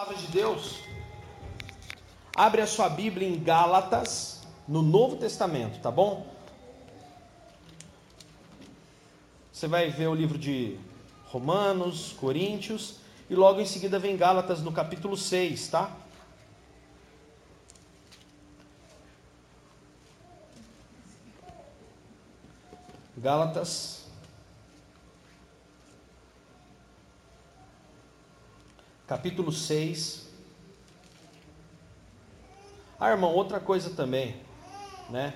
palavra de Deus. Abre a sua Bíblia em Gálatas, no Novo Testamento, tá bom? Você vai ver o livro de Romanos, Coríntios, e logo em seguida vem Gálatas no capítulo 6, tá? Gálatas capítulo 6. Ah, irmão, outra coisa também, né?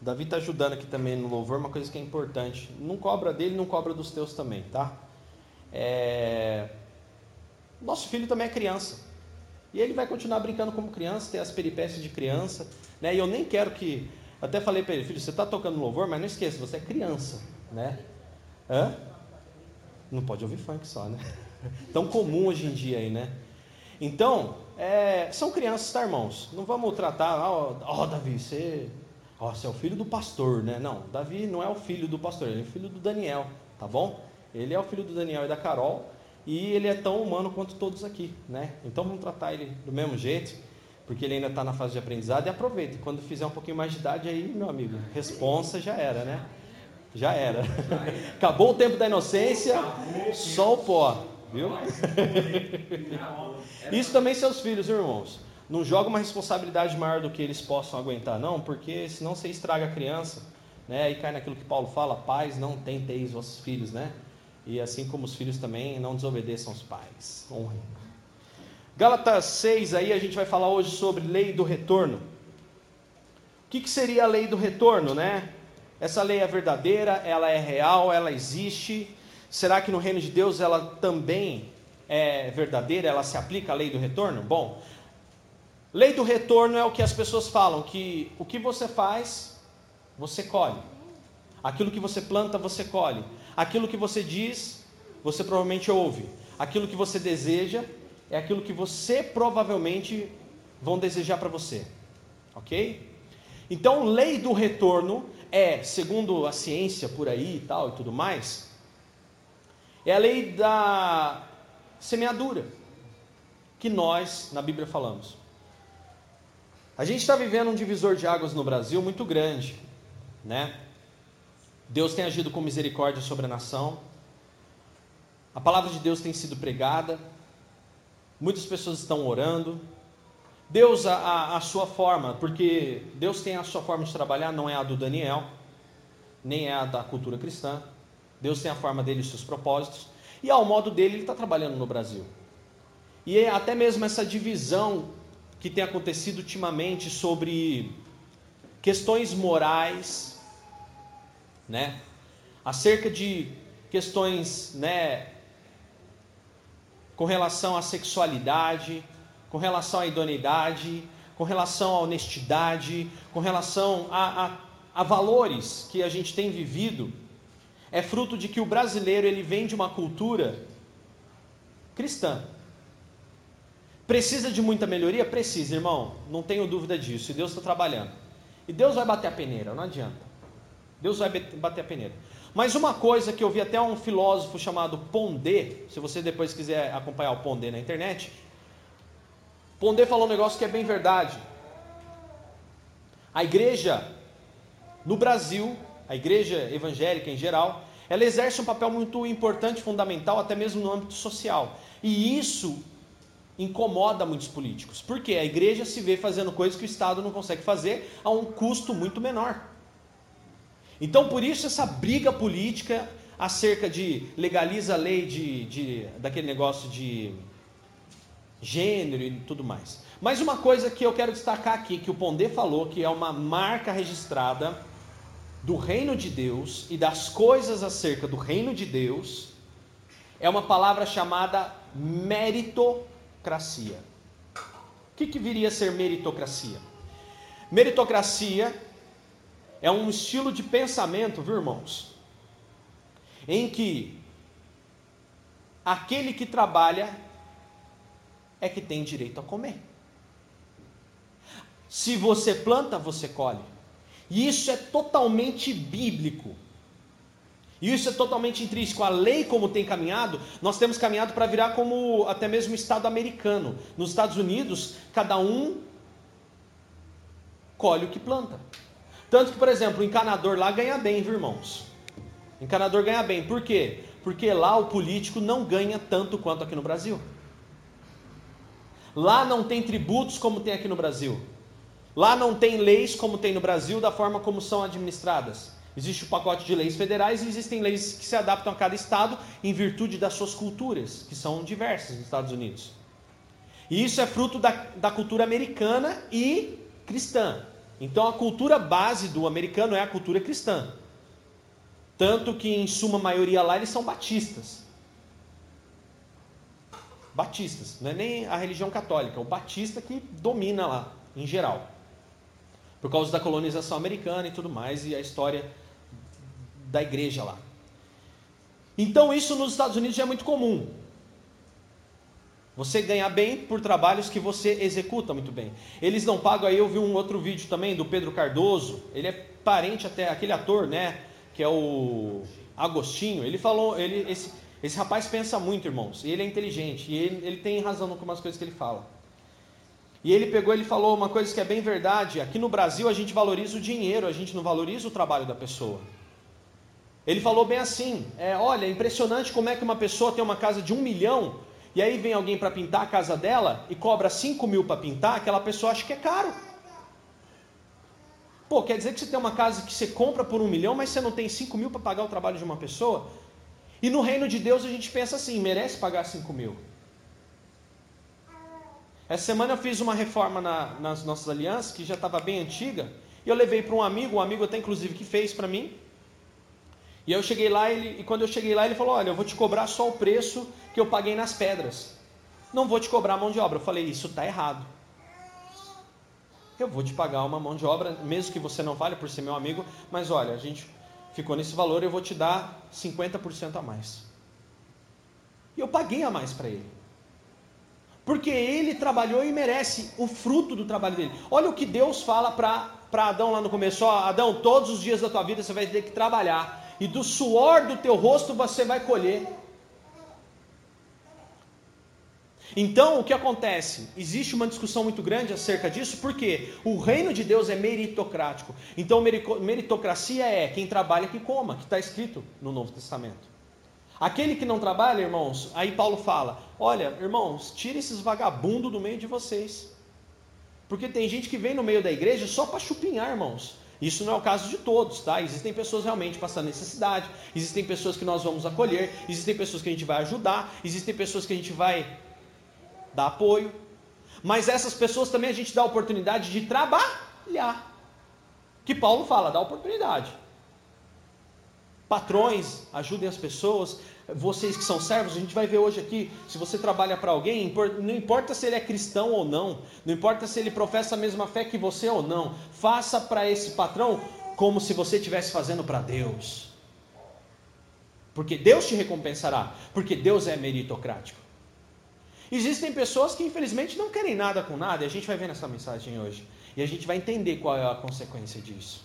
Davi está ajudando aqui também no louvor, uma coisa que é importante. Não cobra dele, não cobra dos teus também, tá? É... Nosso filho também é criança. E ele vai continuar brincando como criança, ter as peripécias de criança. Né? E eu nem quero que. Até falei para ele, filho, você está tocando louvor, mas não esqueça, você é criança. Né? Hã? Não pode ouvir funk só, né? Tão comum hoje em dia aí, né? Então, é, são crianças, tá, irmãos? Não vamos tratar, ó, oh, Davi, você, ó, você é o filho do pastor, né? Não, Davi não é o filho do pastor, ele é o filho do Daniel, tá bom? Ele é o filho do Daniel e da Carol, e ele é tão humano quanto todos aqui, né? Então vamos tratar ele do mesmo jeito, porque ele ainda está na fase de aprendizado, e aproveita, quando fizer um pouquinho mais de idade aí, meu amigo, responsa já era, né? Já era. Acabou o tempo da inocência, só o pó. Viu? Isso também seus filhos, irmãos. Não joga uma responsabilidade maior do que eles possam aguentar, não, porque senão você estraga a criança, né? E cai naquilo que Paulo fala: pais, não tenteis vossos filhos, né? E assim como os filhos também, não desobedeçam os pais. Honrem. Gálatas 6, aí a gente vai falar hoje sobre lei do retorno. O que, que seria a lei do retorno, né? Essa lei é verdadeira, ela é real, ela existe Será que no reino de Deus ela também é verdadeira? Ela se aplica à lei do retorno? Bom, lei do retorno é o que as pessoas falam, que o que você faz, você colhe. Aquilo que você planta, você colhe. Aquilo que você diz, você provavelmente ouve. Aquilo que você deseja é aquilo que você provavelmente vão desejar para você. OK? Então, lei do retorno é, segundo a ciência por aí e tal e tudo mais, é a lei da semeadura, que nós, na Bíblia, falamos. A gente está vivendo um divisor de águas no Brasil muito grande, né? Deus tem agido com misericórdia sobre a nação, a palavra de Deus tem sido pregada, muitas pessoas estão orando. Deus, a, a, a sua forma, porque Deus tem a sua forma de trabalhar, não é a do Daniel, nem é a da cultura cristã. Deus tem a forma dele e os seus propósitos. E ao modo dele, ele está trabalhando no Brasil. E é até mesmo essa divisão que tem acontecido ultimamente sobre questões morais, né? Acerca de questões, né? Com relação à sexualidade, com relação à idoneidade, com relação à honestidade, com relação a, a, a valores que a gente tem vivido é fruto de que o brasileiro ele vem de uma cultura cristã. Precisa de muita melhoria? Precisa, irmão. Não tenho dúvida disso. E Deus está trabalhando. E Deus vai bater a peneira, não adianta. Deus vai bater a peneira. Mas uma coisa que eu vi até um filósofo chamado Pondé, se você depois quiser acompanhar o Pondé na internet, Pondé falou um negócio que é bem verdade. A igreja no Brasil a igreja evangélica em geral, ela exerce um papel muito importante, fundamental, até mesmo no âmbito social. E isso incomoda muitos políticos, porque a igreja se vê fazendo coisas que o Estado não consegue fazer a um custo muito menor. Então, por isso, essa briga política acerca de legaliza a lei de, de, daquele negócio de gênero e tudo mais. Mas uma coisa que eu quero destacar aqui, que o Pondé falou, que é uma marca registrada do reino de Deus e das coisas acerca do reino de Deus é uma palavra chamada meritocracia. O que, que viria a ser meritocracia? Meritocracia é um estilo de pensamento, viu irmãos? Em que aquele que trabalha é que tem direito a comer. Se você planta, você colhe. E isso é totalmente bíblico. E isso é totalmente intrínseco. A lei, como tem caminhado, nós temos caminhado para virar como até mesmo o Estado americano. Nos Estados Unidos, cada um colhe o que planta. Tanto que, por exemplo, o encanador lá ganha bem, viu, irmãos? O encanador ganha bem. Por quê? Porque lá o político não ganha tanto quanto aqui no Brasil. Lá não tem tributos como tem aqui no Brasil. Lá não tem leis como tem no Brasil, da forma como são administradas. Existe o pacote de leis federais e existem leis que se adaptam a cada estado em virtude das suas culturas, que são diversas nos Estados Unidos. E isso é fruto da, da cultura americana e cristã. Então a cultura base do americano é a cultura cristã. Tanto que, em suma maioria lá, eles são batistas. Batistas, não é nem a religião católica, é o batista que domina lá, em geral. Por causa da colonização americana e tudo mais, e a história da igreja lá. Então, isso nos Estados Unidos já é muito comum. Você ganha bem por trabalhos que você executa muito bem. Eles não pagam, aí eu vi um outro vídeo também do Pedro Cardoso, ele é parente até aquele ator, né, que é o Agostinho. Ele falou, ele esse, esse rapaz pensa muito, irmãos, e ele é inteligente, e ele, ele tem razão com algumas coisas que ele fala. E ele pegou, ele falou uma coisa que é bem verdade. Aqui no Brasil a gente valoriza o dinheiro, a gente não valoriza o trabalho da pessoa. Ele falou bem assim: é, olha, é impressionante como é que uma pessoa tem uma casa de um milhão e aí vem alguém para pintar a casa dela e cobra 5 mil para pintar, aquela pessoa acha que é caro. Pô, quer dizer que você tem uma casa que você compra por um milhão, mas você não tem 5 mil para pagar o trabalho de uma pessoa? E no reino de Deus a gente pensa assim, merece pagar 5 mil. Essa semana eu fiz uma reforma na, nas nossas alianças, que já estava bem antiga, e eu levei para um amigo, um amigo até inclusive que fez para mim, e eu cheguei lá ele, e quando eu cheguei lá ele falou: Olha, eu vou te cobrar só o preço que eu paguei nas pedras. Não vou te cobrar mão de obra. Eu falei: Isso está errado. Eu vou te pagar uma mão de obra, mesmo que você não vale por ser meu amigo, mas olha, a gente ficou nesse valor, eu vou te dar 50% a mais. E eu paguei a mais para ele. Porque ele trabalhou e merece o fruto do trabalho dele. Olha o que Deus fala para Adão lá no começo: ó, Adão, todos os dias da tua vida você vai ter que trabalhar e do suor do teu rosto você vai colher. Então, o que acontece? Existe uma discussão muito grande acerca disso, porque o reino de Deus é meritocrático. Então, meritocracia é quem trabalha que coma, que está escrito no Novo Testamento. Aquele que não trabalha, irmãos, aí Paulo fala: olha, irmãos, tira esses vagabundos do meio de vocês. Porque tem gente que vem no meio da igreja só para chupinhar, irmãos. Isso não é o caso de todos, tá? Existem pessoas realmente passando necessidade, existem pessoas que nós vamos acolher, existem pessoas que a gente vai ajudar, existem pessoas que a gente vai dar apoio. Mas essas pessoas também a gente dá a oportunidade de trabalhar. Que Paulo fala, dá oportunidade. Patrões, ajudem as pessoas, vocês que são servos, a gente vai ver hoje aqui, se você trabalha para alguém, não importa se ele é cristão ou não, não importa se ele professa a mesma fé que você ou não, faça para esse patrão como se você estivesse fazendo para Deus. Porque Deus te recompensará, porque Deus é meritocrático. Existem pessoas que infelizmente não querem nada com nada, e a gente vai ver nessa mensagem hoje, e a gente vai entender qual é a consequência disso.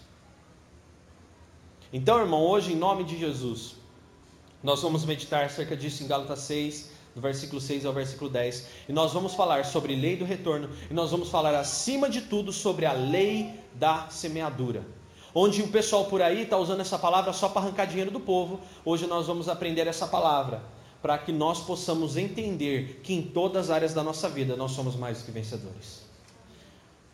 Então, irmão, hoje, em nome de Jesus, nós vamos meditar acerca disso em Gálatas 6, do versículo 6 ao versículo 10. E nós vamos falar sobre lei do retorno. E nós vamos falar, acima de tudo, sobre a lei da semeadura. Onde o pessoal por aí está usando essa palavra só para arrancar dinheiro do povo. Hoje nós vamos aprender essa palavra. Para que nós possamos entender que em todas as áreas da nossa vida nós somos mais do que vencedores.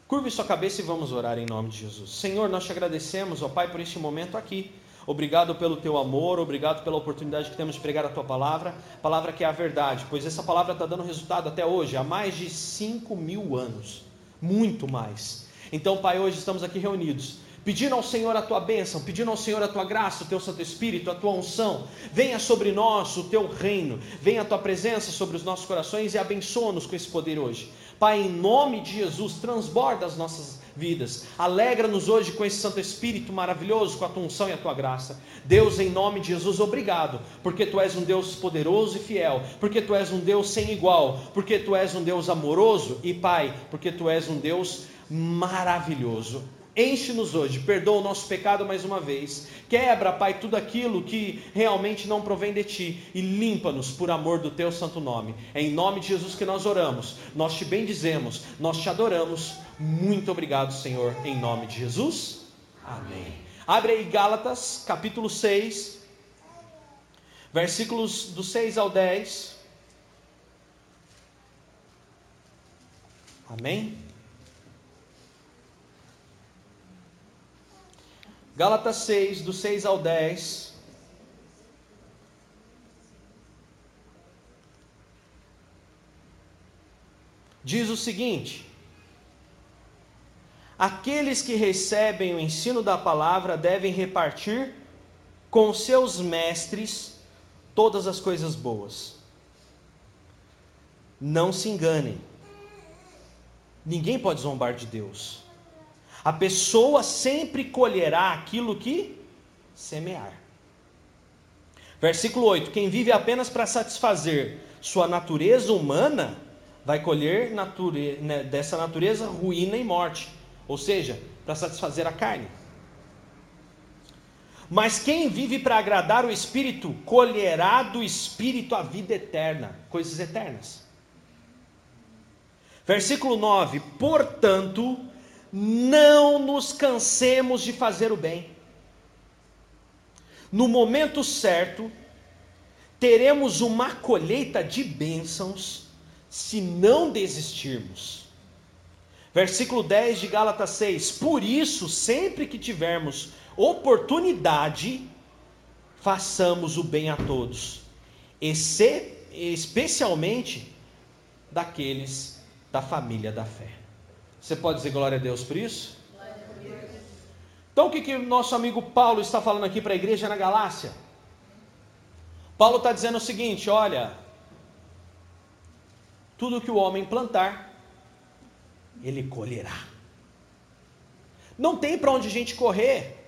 Curve sua cabeça e vamos orar em nome de Jesus. Senhor, nós te agradecemos, ó Pai, por este momento aqui. Obrigado pelo teu amor, obrigado pela oportunidade que temos de pregar a tua palavra, palavra que é a verdade, pois essa palavra está dando resultado até hoje, há mais de 5 mil anos, muito mais. Então, Pai, hoje estamos aqui reunidos, pedindo ao Senhor a tua bênção, pedindo ao Senhor a tua graça, o teu Santo Espírito, a tua unção, venha sobre nós o teu reino, venha a tua presença sobre os nossos corações e abençoa-nos com esse poder hoje. Pai, em nome de Jesus, transborda as nossas vidas. Alegra-nos hoje com esse Santo Espírito maravilhoso, com a tua unção e a tua graça. Deus, em nome de Jesus, obrigado, porque tu és um Deus poderoso e fiel, porque tu és um Deus sem igual, porque tu és um Deus amoroso e Pai, porque tu és um Deus maravilhoso. Enche-nos hoje, perdoa o nosso pecado mais uma vez. Quebra, Pai, tudo aquilo que realmente não provém de ti e limpa-nos por amor do teu santo nome. É em nome de Jesus que nós oramos, nós te bendizemos, nós te adoramos. Muito obrigado, Senhor, em nome de Jesus. Amém. Abre aí Gálatas, capítulo 6, versículos do 6 ao 10. Amém? Gálatas 6, do 6 ao 10. Diz o seguinte: Aqueles que recebem o ensino da palavra devem repartir com seus mestres todas as coisas boas. Não se enganem. Ninguém pode zombar de Deus. A pessoa sempre colherá aquilo que semear. Versículo 8: Quem vive apenas para satisfazer sua natureza humana, vai colher nature... Né, dessa natureza ruína e morte, ou seja, para satisfazer a carne. Mas quem vive para agradar o Espírito, colherá do Espírito a vida eterna, coisas eternas. Versículo 9: Portanto, não nos cansemos de fazer o bem. No momento certo, teremos uma colheita de bênçãos se não desistirmos. Versículo 10 de Gálatas 6: Por isso, sempre que tivermos oportunidade, façamos o bem a todos, especialmente daqueles da família da fé. Você pode dizer glória a Deus por isso? Então o que, que nosso amigo Paulo está falando aqui para a igreja na Galácia? Paulo está dizendo o seguinte: olha, tudo que o homem plantar, ele colherá. Não tem para onde a gente correr.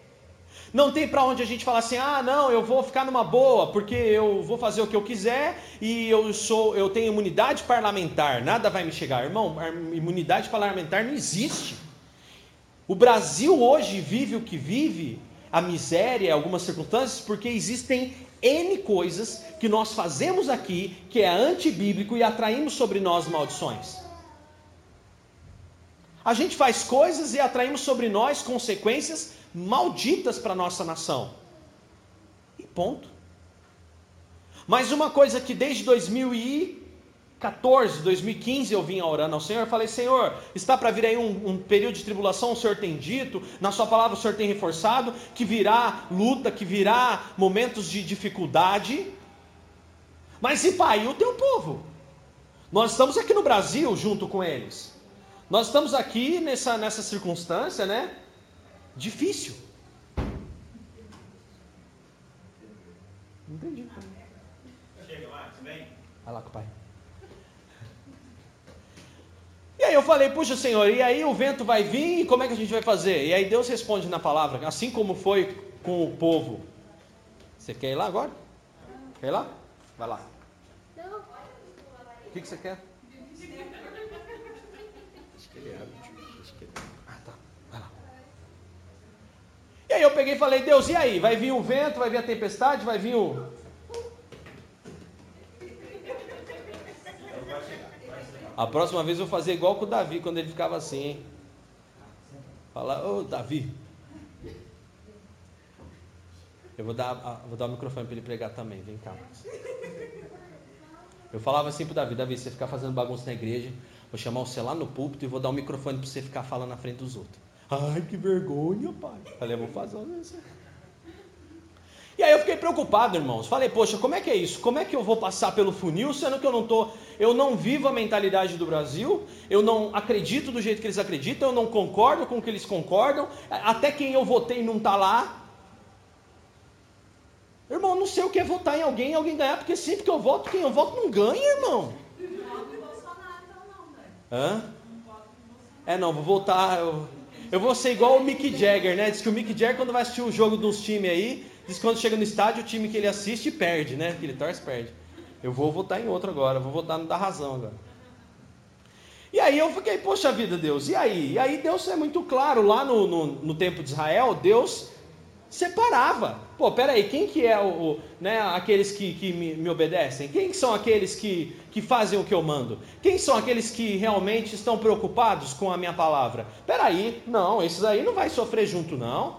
Não tem para onde a gente falar assim: "Ah, não, eu vou ficar numa boa, porque eu vou fazer o que eu quiser e eu sou eu tenho imunidade parlamentar, nada vai me chegar". Irmão, imunidade parlamentar não existe. O Brasil hoje vive o que vive, a miséria, algumas circunstâncias, porque existem N coisas que nós fazemos aqui que é antibíblico e atraímos sobre nós maldições. A gente faz coisas e atraímos sobre nós consequências malditas para a nossa nação. E ponto. Mas uma coisa que desde 2014, 2015 eu vinha orando ao Senhor, eu falei, Senhor, está para vir aí um, um, período de tribulação, o Senhor tem dito, na sua palavra o Senhor tem reforçado, que virá luta, que virá momentos de dificuldade. Mas e pai, e o teu povo? Nós estamos aqui no Brasil junto com eles. Nós estamos aqui nessa, nessa circunstância, né? Difícil. Não entendi. Chega lá, vem. Vai lá com o pai. E aí eu falei, puxa Senhor, e aí o vento vai vir e como é que a gente vai fazer? E aí Deus responde na palavra, assim como foi com o povo. Você quer ir lá agora? Quer ir lá? Vai lá. O que, que você quer? Acho que ele é. Aí eu peguei e falei, Deus, e aí? Vai vir o vento, vai vir a tempestade, vai vir o. A próxima vez eu vou fazer igual com o Davi, quando ele ficava assim, hein? Falar, ô Davi. Eu vou dar, vou dar o microfone para ele pregar também, vem cá. Eu falava assim pro Davi, Davi, você ficar fazendo bagunça na igreja, vou chamar você lá no púlpito e vou dar o microfone para você ficar falando na frente dos outros. Ai, que vergonha, pai. Falei, vou fazer isso. E aí eu fiquei preocupado, irmãos. Falei, poxa, como é que é isso? Como é que eu vou passar pelo funil, sendo que eu não tô, eu não vivo a mentalidade do Brasil, eu não acredito do jeito que eles acreditam, eu não concordo com o que eles concordam, até quem eu votei não está lá. Irmão, não sei o que é votar em alguém e alguém ganhar, porque sempre que eu voto, quem eu voto não ganha, irmão. Não voto em Bolsonaro, então não, velho. Hã? É, não, vou votar. Eu... Eu vou ser igual o Mick Jagger, né? Diz que o Mick Jagger, quando vai assistir o jogo dos times aí, diz que quando chega no estádio, o time que ele assiste perde, né? Que ele torce, perde. Eu vou votar em outro agora, vou votar no da razão agora. E aí eu fiquei, poxa vida, Deus, e aí? E aí Deus é muito claro, lá no, no, no tempo de Israel, Deus separava. Pô, peraí, quem que é o, o né, aqueles que, que me, me, obedecem? Quem são aqueles que, que fazem o que eu mando? Quem são aqueles que realmente estão preocupados com a minha palavra? Peraí, não, esses aí não vai sofrer junto não.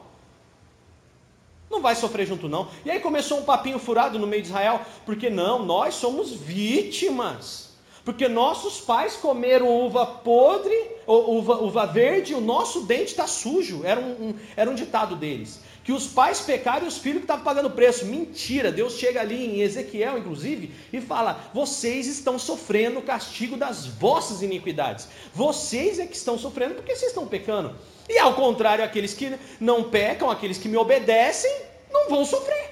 Não vai sofrer junto não. E aí começou um papinho furado no meio de Israel, porque não, nós somos vítimas. Porque nossos pais comeram uva podre, uva, uva verde, o nosso dente está sujo. Era um, um, era um ditado deles. Que os pais pecaram e os filhos que estavam pagando preço. Mentira, Deus chega ali em Ezequiel, inclusive, e fala: vocês estão sofrendo o castigo das vossas iniquidades. Vocês é que estão sofrendo porque vocês estão pecando. E ao contrário, aqueles que não pecam, aqueles que me obedecem, não vão sofrer.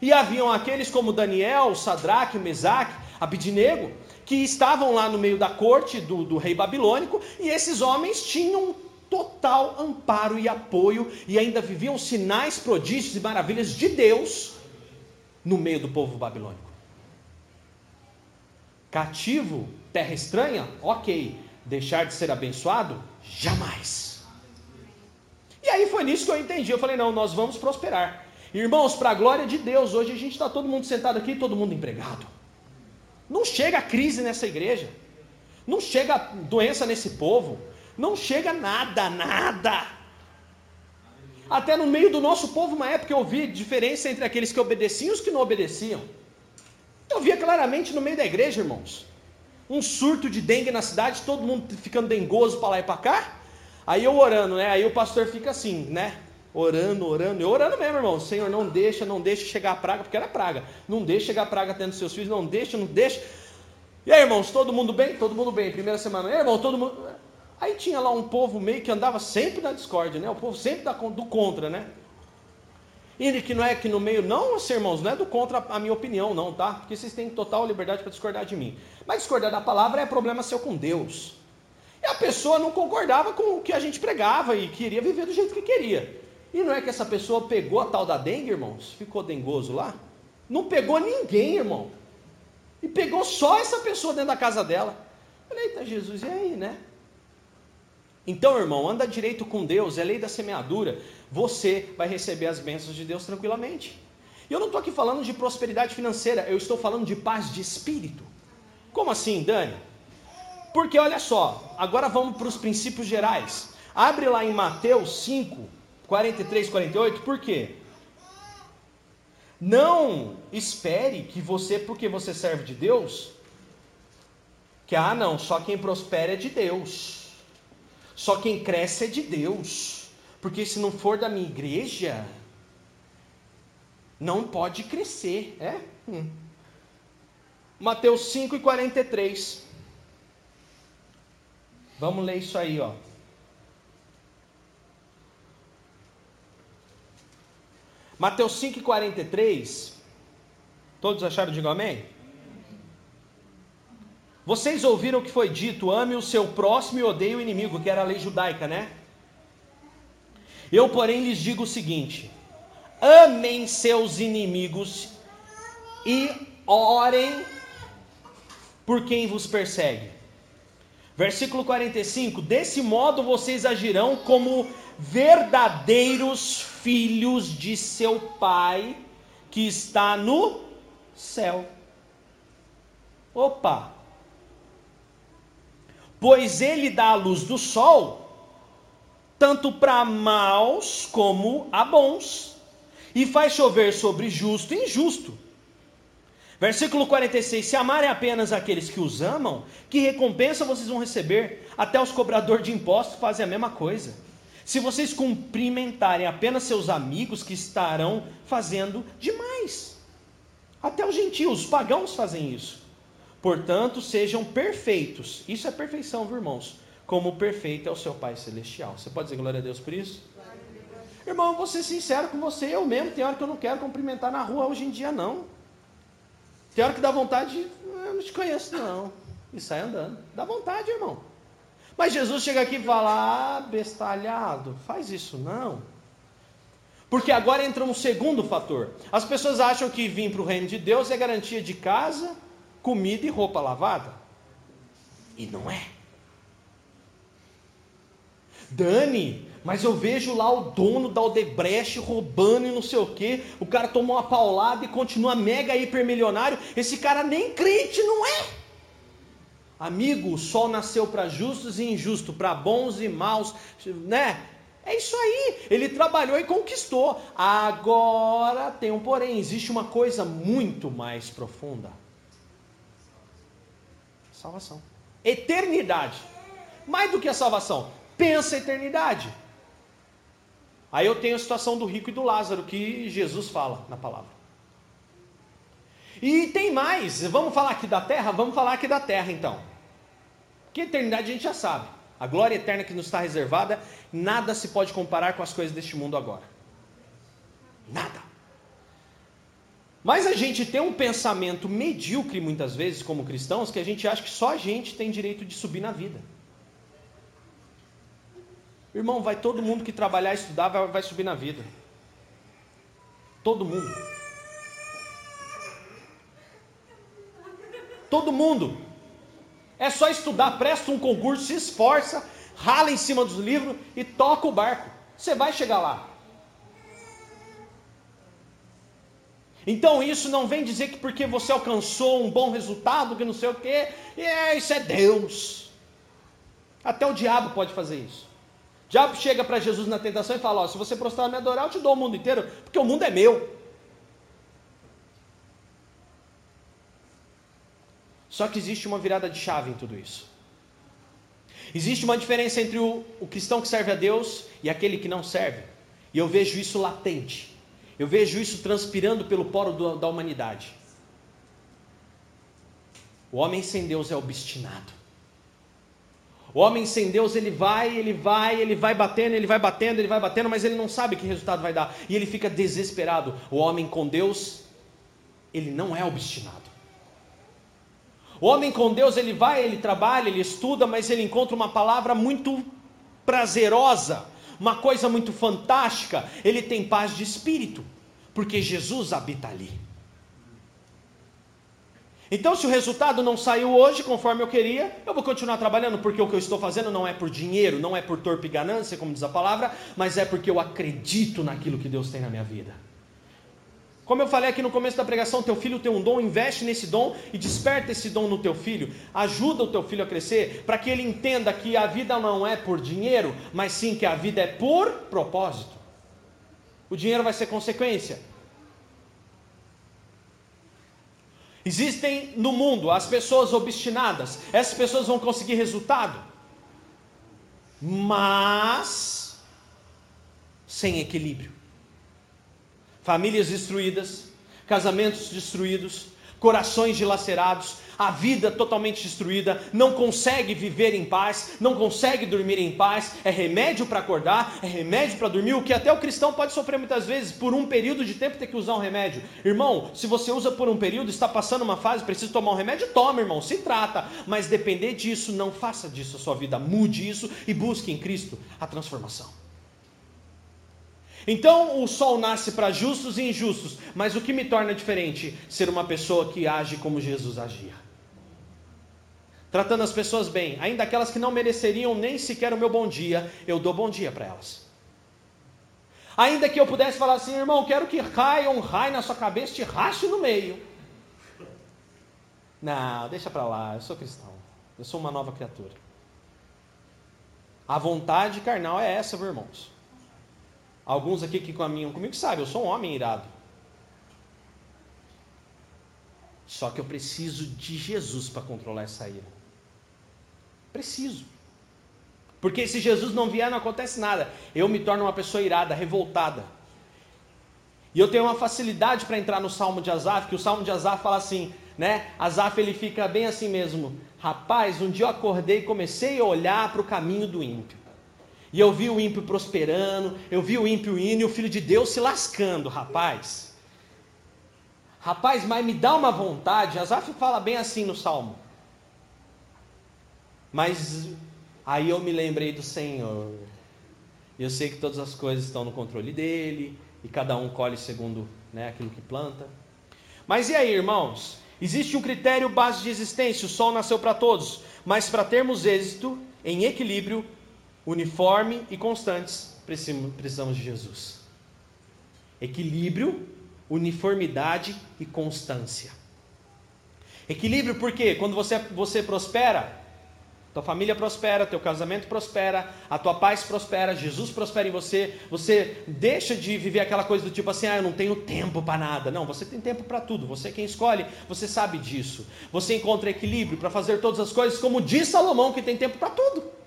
E haviam aqueles como Daniel, Sadraque, Mesaque, Abidinego, que estavam lá no meio da corte do, do rei babilônico, e esses homens tinham total amparo e apoio, e ainda viviam sinais, prodígios e maravilhas de Deus no meio do povo babilônico. Cativo, terra estranha, ok. Deixar de ser abençoado? Jamais. E aí foi nisso que eu entendi. Eu falei: não, nós vamos prosperar. Irmãos, para a glória de Deus, hoje a gente está todo mundo sentado aqui, todo mundo empregado. Não chega crise nessa igreja. Não chega doença nesse povo. Não chega nada, nada. Até no meio do nosso povo, uma época eu vi diferença entre aqueles que obedeciam e os que não obedeciam. Eu via claramente no meio da igreja, irmãos. Um surto de dengue na cidade, todo mundo ficando dengoso para lá e para cá. Aí eu orando, né? Aí o pastor fica assim, né? Orando, orando, e orando mesmo, irmão. Senhor, não deixa, não deixa chegar a praga, porque era praga. Não deixa chegar a praga tendo seus filhos, não deixa, não deixa. E aí, irmãos, todo mundo bem? Todo mundo bem. Primeira semana, aí, irmão, todo mundo. Aí tinha lá um povo meio que andava sempre na discórdia, né? O povo sempre do contra, né? E que não é que no meio, não, irmãos, não é do contra a minha opinião, não, tá? Porque vocês têm total liberdade para discordar de mim. Mas discordar da palavra é problema seu com Deus. E a pessoa não concordava com o que a gente pregava e queria viver do jeito que queria. E não é que essa pessoa pegou a tal da dengue, irmãos? Ficou dengoso lá? Não pegou ninguém, irmão. E pegou só essa pessoa dentro da casa dela. falei, eita Jesus, e aí, né? Então, irmão, anda direito com Deus, é lei da semeadura. Você vai receber as bênçãos de Deus tranquilamente. E eu não estou aqui falando de prosperidade financeira, eu estou falando de paz de espírito. Como assim, Dani? Porque olha só, agora vamos para os princípios gerais. Abre lá em Mateus 5, 43, 48, por quê? Não espere que você, porque você serve de Deus, que ah não, só quem prospera é de Deus. Só quem cresce é de Deus. Porque se não for da minha igreja, não pode crescer. É? Hum. Mateus 5 e 43. Vamos ler isso aí, ó. Mateus 5,43. Todos acharam? Digam amém? Vocês ouviram o que foi dito: ame o seu próximo e odeie o inimigo, que era a lei judaica, né? Eu, porém, lhes digo o seguinte: amem seus inimigos e orem por quem vos persegue. Versículo 45: Desse modo vocês agirão como verdadeiros filhos de seu Pai que está no céu. Opa! Pois ele dá a luz do sol, tanto para maus como a bons, e faz chover sobre justo e injusto. Versículo 46: Se amarem apenas aqueles que os amam, que recompensa vocês vão receber? Até os cobradores de impostos fazem a mesma coisa. Se vocês cumprimentarem apenas seus amigos, que estarão fazendo demais. Até os gentios, os pagãos fazem isso. Portanto, sejam perfeitos. Isso é perfeição, viu, irmãos? Como perfeito é o seu Pai Celestial. Você pode dizer glória a Deus por isso? Irmão, vou ser sincero com você, eu mesmo, tem hora que eu não quero cumprimentar na rua hoje em dia, não. Tem hora que dá vontade, de, eu não te conheço, não. E sai andando. Dá vontade, irmão. Mas Jesus chega aqui e fala: ah, bestalhado, faz isso não. Porque agora entra um segundo fator. As pessoas acham que vir para o reino de Deus é garantia de casa, comida e roupa lavada. E não é. Dani, mas eu vejo lá o dono da Odebrecht roubando e não sei o que. O cara tomou uma paulada e continua mega hipermilionário. Esse cara nem crente não é. Amigo, o sol nasceu para justos e injustos, para bons e maus, né? É isso aí. Ele trabalhou e conquistou. Agora tem um porém, existe uma coisa muito mais profunda. Salvação. Eternidade. Mais do que a salvação. Pensa a eternidade. Aí eu tenho a situação do rico e do Lázaro, que Jesus fala na palavra. E tem mais, vamos falar aqui da terra? Vamos falar aqui da terra então. Que eternidade a gente já sabe. A glória eterna que nos está reservada, nada se pode comparar com as coisas deste mundo agora. Nada. Mas a gente tem um pensamento medíocre muitas vezes como cristãos que a gente acha que só a gente tem direito de subir na vida. Irmão, vai todo mundo que trabalhar e estudar vai, vai subir na vida. Todo mundo. Todo mundo. É só estudar, presta um concurso, se esforça, rala em cima dos livros e toca o barco. Você vai chegar lá. Então isso não vem dizer que porque você alcançou um bom resultado, que não sei o que, é, isso é Deus. Até o diabo pode fazer isso. O diabo chega para Jesus na tentação e fala: ó, se você prostrar me adorar, eu te dou o mundo inteiro, porque o mundo é meu. Só que existe uma virada de chave em tudo isso. Existe uma diferença entre o, o cristão que serve a Deus e aquele que não serve. E eu vejo isso latente. Eu vejo isso transpirando pelo poro do, da humanidade. O homem sem Deus é obstinado. O homem sem Deus, ele vai, ele vai, ele vai batendo, ele vai batendo, ele vai batendo, mas ele não sabe que resultado vai dar. E ele fica desesperado. O homem com Deus, ele não é obstinado. O homem com Deus, ele vai, ele trabalha, ele estuda, mas ele encontra uma palavra muito prazerosa, uma coisa muito fantástica. Ele tem paz de espírito, porque Jesus habita ali. Então, se o resultado não saiu hoje conforme eu queria, eu vou continuar trabalhando, porque o que eu estou fazendo não é por dinheiro, não é por torpe ganância, como diz a palavra, mas é porque eu acredito naquilo que Deus tem na minha vida. Como eu falei aqui no começo da pregação, teu filho tem um dom, investe nesse dom e desperta esse dom no teu filho. Ajuda o teu filho a crescer para que ele entenda que a vida não é por dinheiro, mas sim que a vida é por propósito. O dinheiro vai ser consequência, Existem no mundo as pessoas obstinadas, essas pessoas vão conseguir resultado, mas sem equilíbrio. Famílias destruídas, casamentos destruídos, corações dilacerados, a vida totalmente destruída, não consegue viver em paz, não consegue dormir em paz, é remédio para acordar, é remédio para dormir, o que até o cristão pode sofrer muitas vezes, por um período de tempo ter que usar um remédio. Irmão, se você usa por um período, está passando uma fase, precisa tomar um remédio, toma, irmão, se trata, mas depender disso, não faça disso a sua vida, mude isso e busque em Cristo a transformação. Então o sol nasce para justos e injustos, mas o que me torna diferente? Ser uma pessoa que age como Jesus agia tratando as pessoas bem, ainda aquelas que não mereceriam nem sequer o meu bom dia, eu dou bom dia para elas. Ainda que eu pudesse falar assim, irmão, quero que caia um raio na sua cabeça, te rache no meio. Não, deixa para lá, eu sou cristão, eu sou uma nova criatura. A vontade carnal é essa, meus irmãos. Alguns aqui que caminham comigo sabem, eu sou um homem irado. Só que eu preciso de Jesus para controlar essa ira. Preciso. Porque se Jesus não vier, não acontece nada. Eu me torno uma pessoa irada, revoltada. E eu tenho uma facilidade para entrar no Salmo de Asaf, que o Salmo de Asaf fala assim, né? Asaf ele fica bem assim mesmo. Rapaz, um dia eu acordei e comecei a olhar para o caminho do ímpio. E eu vi o ímpio prosperando, eu vi o ímpio indo e o filho de Deus se lascando, rapaz. Rapaz, mas me dá uma vontade. Asaf fala bem assim no Salmo. Mas aí eu me lembrei do Senhor. Eu sei que todas as coisas estão no controle dele e cada um colhe segundo né, aquilo que planta. Mas e aí, irmãos? Existe um critério base de existência: o sol nasceu para todos. Mas para termos êxito em equilíbrio, uniforme e constantes, precisamos de Jesus. Equilíbrio, uniformidade e constância. Equilíbrio porque quando você, você prospera, tua família prospera, teu casamento prospera, a tua paz prospera, Jesus prospera em você. Você deixa de viver aquela coisa do tipo assim, ah, eu não tenho tempo para nada. Não, você tem tempo para tudo. Você é quem escolhe, você sabe disso. Você encontra equilíbrio para fazer todas as coisas, como diz Salomão, que tem tempo para tudo.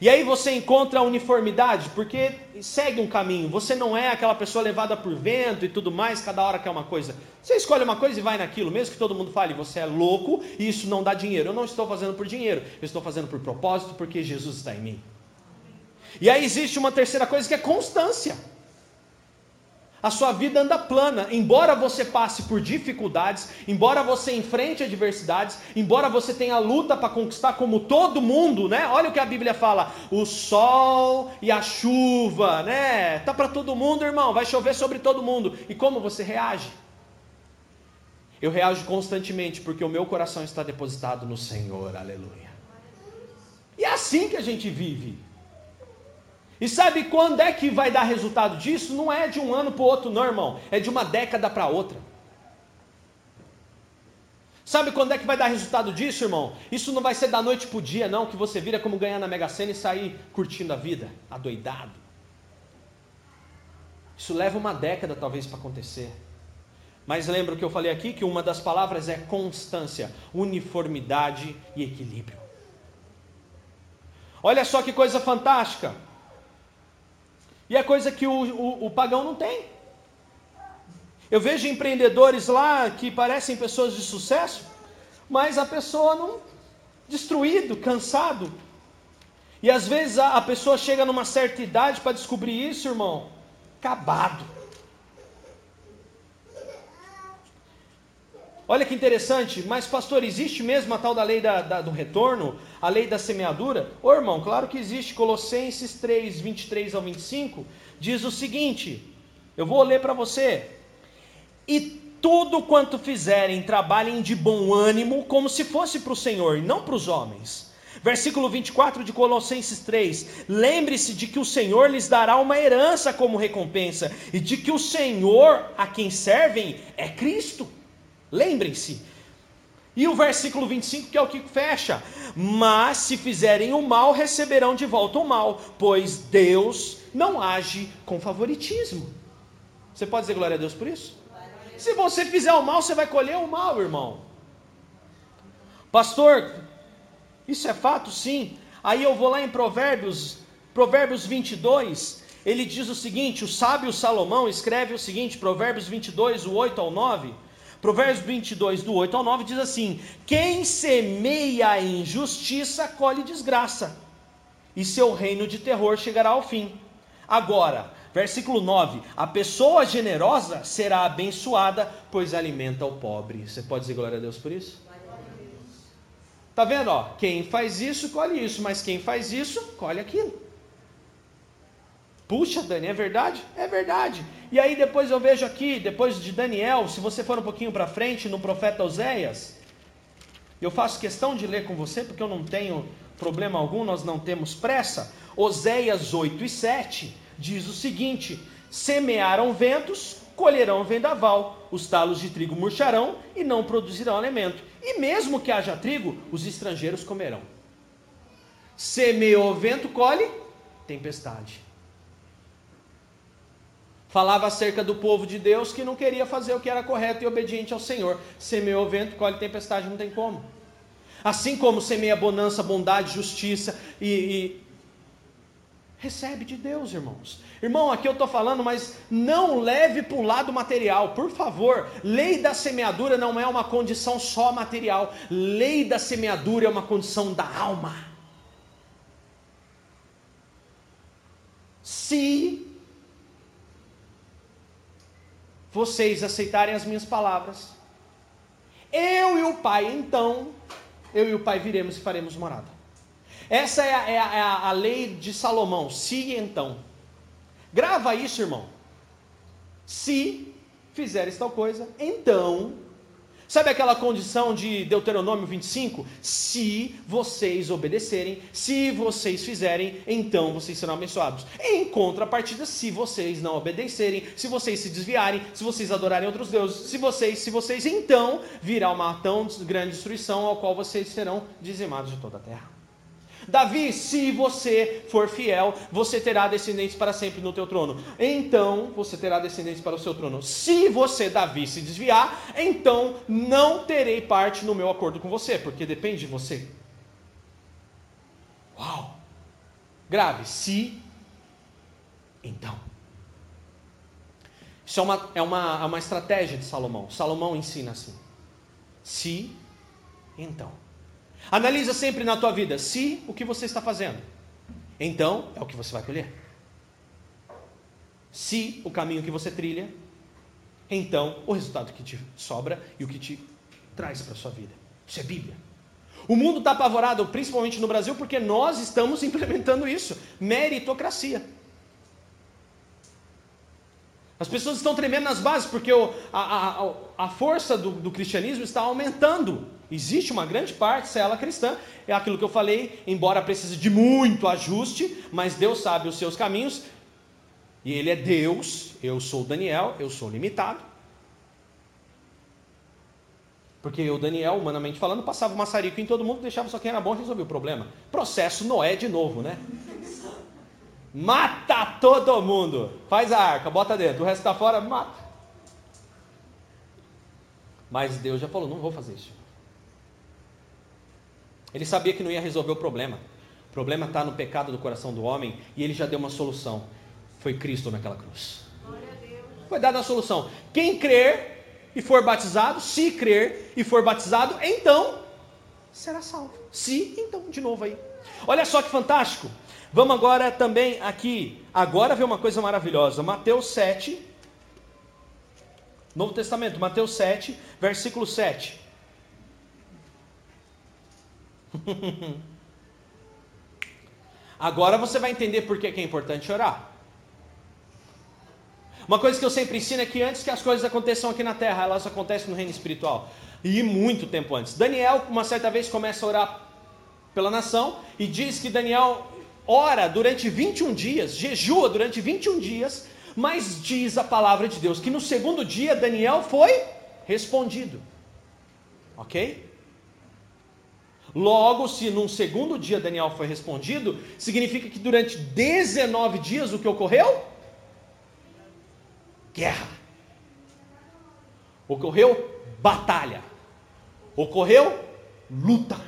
E aí você encontra a uniformidade, porque segue um caminho. Você não é aquela pessoa levada por vento e tudo mais, cada hora quer uma coisa. Você escolhe uma coisa e vai naquilo, mesmo que todo mundo fale, você é louco e isso não dá dinheiro. Eu não estou fazendo por dinheiro, eu estou fazendo por propósito, porque Jesus está em mim. E aí existe uma terceira coisa que é constância a sua vida anda plana, embora você passe por dificuldades, embora você enfrente adversidades, embora você tenha luta para conquistar como todo mundo, né? Olha o que a Bíblia fala: o sol e a chuva, né? Tá para todo mundo, irmão, vai chover sobre todo mundo. E como você reage? Eu reajo constantemente porque o meu coração está depositado no Senhor. Aleluia. E é assim que a gente vive. E sabe quando é que vai dar resultado disso? Não é de um ano para o outro, não, irmão. É de uma década para outra. Sabe quando é que vai dar resultado disso, irmão? Isso não vai ser da noite para o dia, não, que você vira como ganhar na Mega Sena e sair curtindo a vida, adoidado. Isso leva uma década, talvez, para acontecer. Mas lembra o que eu falei aqui? Que uma das palavras é constância, uniformidade e equilíbrio. Olha só que coisa fantástica. E é coisa que o, o, o pagão não tem. Eu vejo empreendedores lá que parecem pessoas de sucesso, mas a pessoa não destruído, cansado. E às vezes a, a pessoa chega numa certa idade para descobrir isso, irmão, acabado. Olha que interessante, mas pastor, existe mesmo a tal da lei da, da, do retorno, a lei da semeadura? Ô irmão, claro que existe. Colossenses 3, 23 ao 25 diz o seguinte: eu vou ler para você. E tudo quanto fizerem, trabalhem de bom ânimo, como se fosse para o Senhor e não para os homens. Versículo 24 de Colossenses 3: Lembre-se de que o Senhor lhes dará uma herança como recompensa, e de que o Senhor a quem servem é Cristo. Lembrem-se. E o versículo 25 que é o que fecha: Mas se fizerem o mal, receberão de volta o mal, pois Deus não age com favoritismo. Você pode dizer glória a Deus por isso? Se você fizer o mal, você vai colher o mal, irmão. Pastor, isso é fato? Sim. Aí eu vou lá em Provérbios, Provérbios 22, ele diz o seguinte: o sábio Salomão escreve o seguinte, Provérbios 22, o 8 ao 9. Provérbios 22, do 8 ao 9, diz assim: Quem semeia a injustiça colhe desgraça, e seu reino de terror chegará ao fim. Agora, versículo 9: A pessoa generosa será abençoada, pois alimenta o pobre. Você pode dizer glória a Deus por isso? Tá vendo? Ó, quem faz isso, colhe isso, mas quem faz isso, colhe aquilo. Puxa, Dani, é verdade? É verdade. E aí depois eu vejo aqui, depois de Daniel, se você for um pouquinho para frente, no profeta Oséias, eu faço questão de ler com você, porque eu não tenho problema algum, nós não temos pressa. Oséias 8 e 7 diz o seguinte: Semearam ventos, colherão vendaval, os talos de trigo murcharão e não produzirão alimento. E mesmo que haja trigo, os estrangeiros comerão. Semeou vento, colhe tempestade falava acerca do povo de Deus que não queria fazer o que era correto e obediente ao Senhor. Semeou vento, colhe tempestade, não tem como. Assim como semeia bonança, bondade, justiça e, e... recebe de Deus, irmãos. Irmão, aqui eu estou falando, mas não leve para o lado material, por favor. Lei da semeadura não é uma condição só material. Lei da semeadura é uma condição da alma. Se vocês aceitarem as minhas palavras, eu e o Pai, então, eu e o Pai viremos e faremos morada. Essa é a, é a, é a lei de Salomão. Se então. Grava isso, irmão. Se fizeres tal coisa, então Sabe aquela condição de Deuteronômio 25? Se vocês obedecerem, se vocês fizerem, então vocês serão abençoados. Em contrapartida, se vocês não obedecerem, se vocês se desviarem, se vocês adorarem outros deuses, se vocês, se vocês, então virá uma tão grande destruição ao qual vocês serão dizimados de toda a terra. Davi, se você for fiel, você terá descendentes para sempre no teu trono. Então você terá descendentes para o seu trono. Se você, Davi, se desviar, então não terei parte no meu acordo com você, porque depende de você. Uau! Grave, se, então. Isso é uma, é uma, é uma estratégia de Salomão. Salomão ensina assim: se, então. Analisa sempre na tua vida se o que você está fazendo. Então é o que você vai colher. Se o caminho que você trilha, então o resultado que te sobra e o que te traz para a sua vida. Isso é Bíblia. O mundo está apavorado, principalmente no Brasil, porque nós estamos implementando isso meritocracia. As pessoas estão tremendo nas bases porque o, a, a, a força do, do cristianismo está aumentando. Existe uma grande parte, cela cristã, é aquilo que eu falei, embora precise de muito ajuste, mas Deus sabe os seus caminhos, e Ele é Deus, eu sou Daniel, eu sou limitado. Porque eu, Daniel, humanamente falando, passava o maçarico em todo mundo, deixava só quem era bom e resolvia o problema. Processo Noé de novo, né? Mata todo mundo. Faz a arca, bota dentro. O resto está fora, mata. Mas Deus já falou: não vou fazer isso. Ele sabia que não ia resolver o problema. O problema está no pecado do coração do homem e ele já deu uma solução. Foi Cristo naquela cruz. Foi dada a solução. Quem crer e for batizado, se crer e for batizado, então será salvo. Se, então, de novo aí. Olha só que fantástico. Vamos agora também aqui, agora ver uma coisa maravilhosa. Mateus 7, Novo Testamento, Mateus 7, versículo 7. Agora você vai entender por que é importante orar. Uma coisa que eu sempre ensino é que antes que as coisas aconteçam aqui na terra, elas acontecem no reino espiritual. E muito tempo antes. Daniel, uma certa vez, começa a orar pela nação e diz que Daniel ora durante 21 dias, jejua durante 21 dias, mas diz a palavra de Deus que no segundo dia Daniel foi respondido. Ok? Logo, se num segundo dia Daniel foi respondido, significa que durante 19 dias o que ocorreu? Guerra. Ocorreu batalha. Ocorreu luta.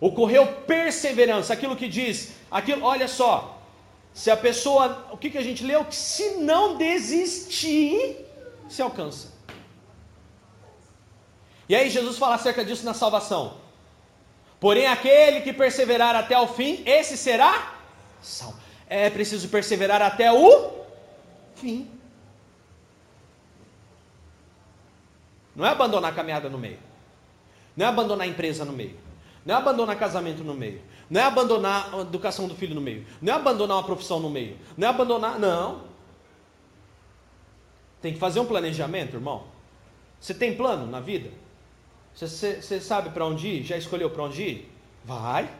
Ocorreu perseverança. Aquilo que diz, aquilo, olha só, se a pessoa, o que, que a gente leu? Que se não desistir, se alcança. E aí Jesus fala acerca disso na salvação. Porém, aquele que perseverar até o fim, esse será salvo. É preciso perseverar até o fim. Não é abandonar a caminhada no meio. Não é abandonar a empresa no meio. Não é abandonar casamento no meio. Não é abandonar a educação do filho no meio. Não é abandonar uma profissão no meio. Não é abandonar. Não. Tem que fazer um planejamento, irmão. Você tem plano na vida? Você, você sabe para onde ir? Já escolheu para onde ir? Vai.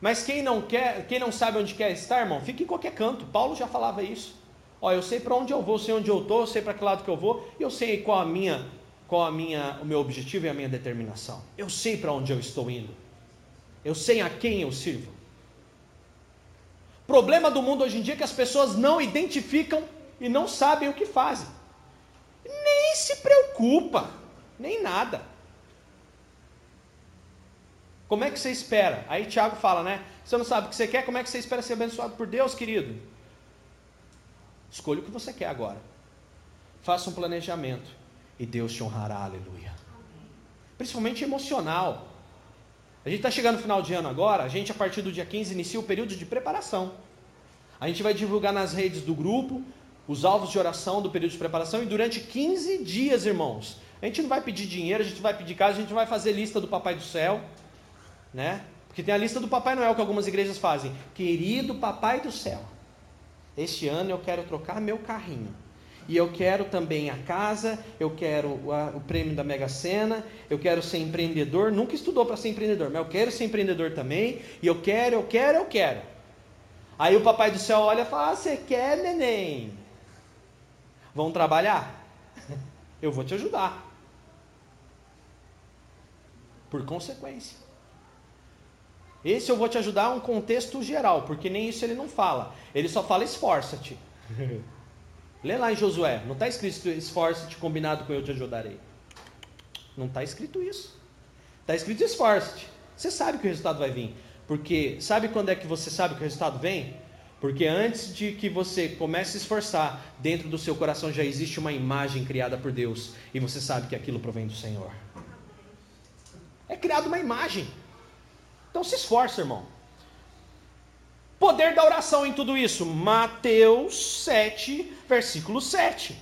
Mas quem não quer, quem não sabe onde quer estar, irmão, fica em qualquer canto. Paulo já falava isso. Ó, eu sei para onde eu vou, sei onde eu estou, eu sei para que lado que eu vou, e eu sei qual a minha, qual a minha, o meu objetivo e a minha determinação. Eu sei para onde eu estou indo. Eu sei a quem eu sirvo. Problema do mundo hoje em dia é que as pessoas não identificam e não sabem o que fazem. Nem se preocupa. Nem nada. Como é que você espera? Aí Tiago fala, né? Você não sabe o que você quer, como é que você espera ser abençoado por Deus, querido? Escolha o que você quer agora. Faça um planejamento e Deus te honrará, aleluia. Principalmente emocional. A gente está chegando no final de ano agora, a gente a partir do dia 15 inicia o período de preparação. A gente vai divulgar nas redes do grupo os alvos de oração do período de preparação e durante 15 dias, irmãos, a gente não vai pedir dinheiro, a gente vai pedir casa, a gente vai fazer lista do Papai do Céu, né? Porque tem a lista do Papai Noel que algumas igrejas fazem. Querido Papai do Céu, este ano eu quero trocar meu carrinho. E eu quero também a casa, eu quero o prêmio da Mega Sena, eu quero ser empreendedor. Nunca estudou para ser empreendedor, mas eu quero ser empreendedor também. E eu quero, eu quero, eu quero. Aí o papai do céu olha e fala: ah, Você quer, neném? Vão trabalhar? Eu vou te ajudar. Por consequência. Esse eu vou te ajudar um contexto geral, porque nem isso ele não fala. Ele só fala esforça-te. Lê lá em Josué, não está escrito esforça-te combinado com eu te ajudarei. Não está escrito isso. Está escrito esforça-te. Você sabe que o resultado vai vir. Porque sabe quando é que você sabe que o resultado vem? Porque antes de que você comece a se esforçar, dentro do seu coração já existe uma imagem criada por Deus. E você sabe que aquilo provém do Senhor. É criada uma imagem. Então se esforça, irmão. Poder da oração em tudo isso. Mateus 7, versículo 7.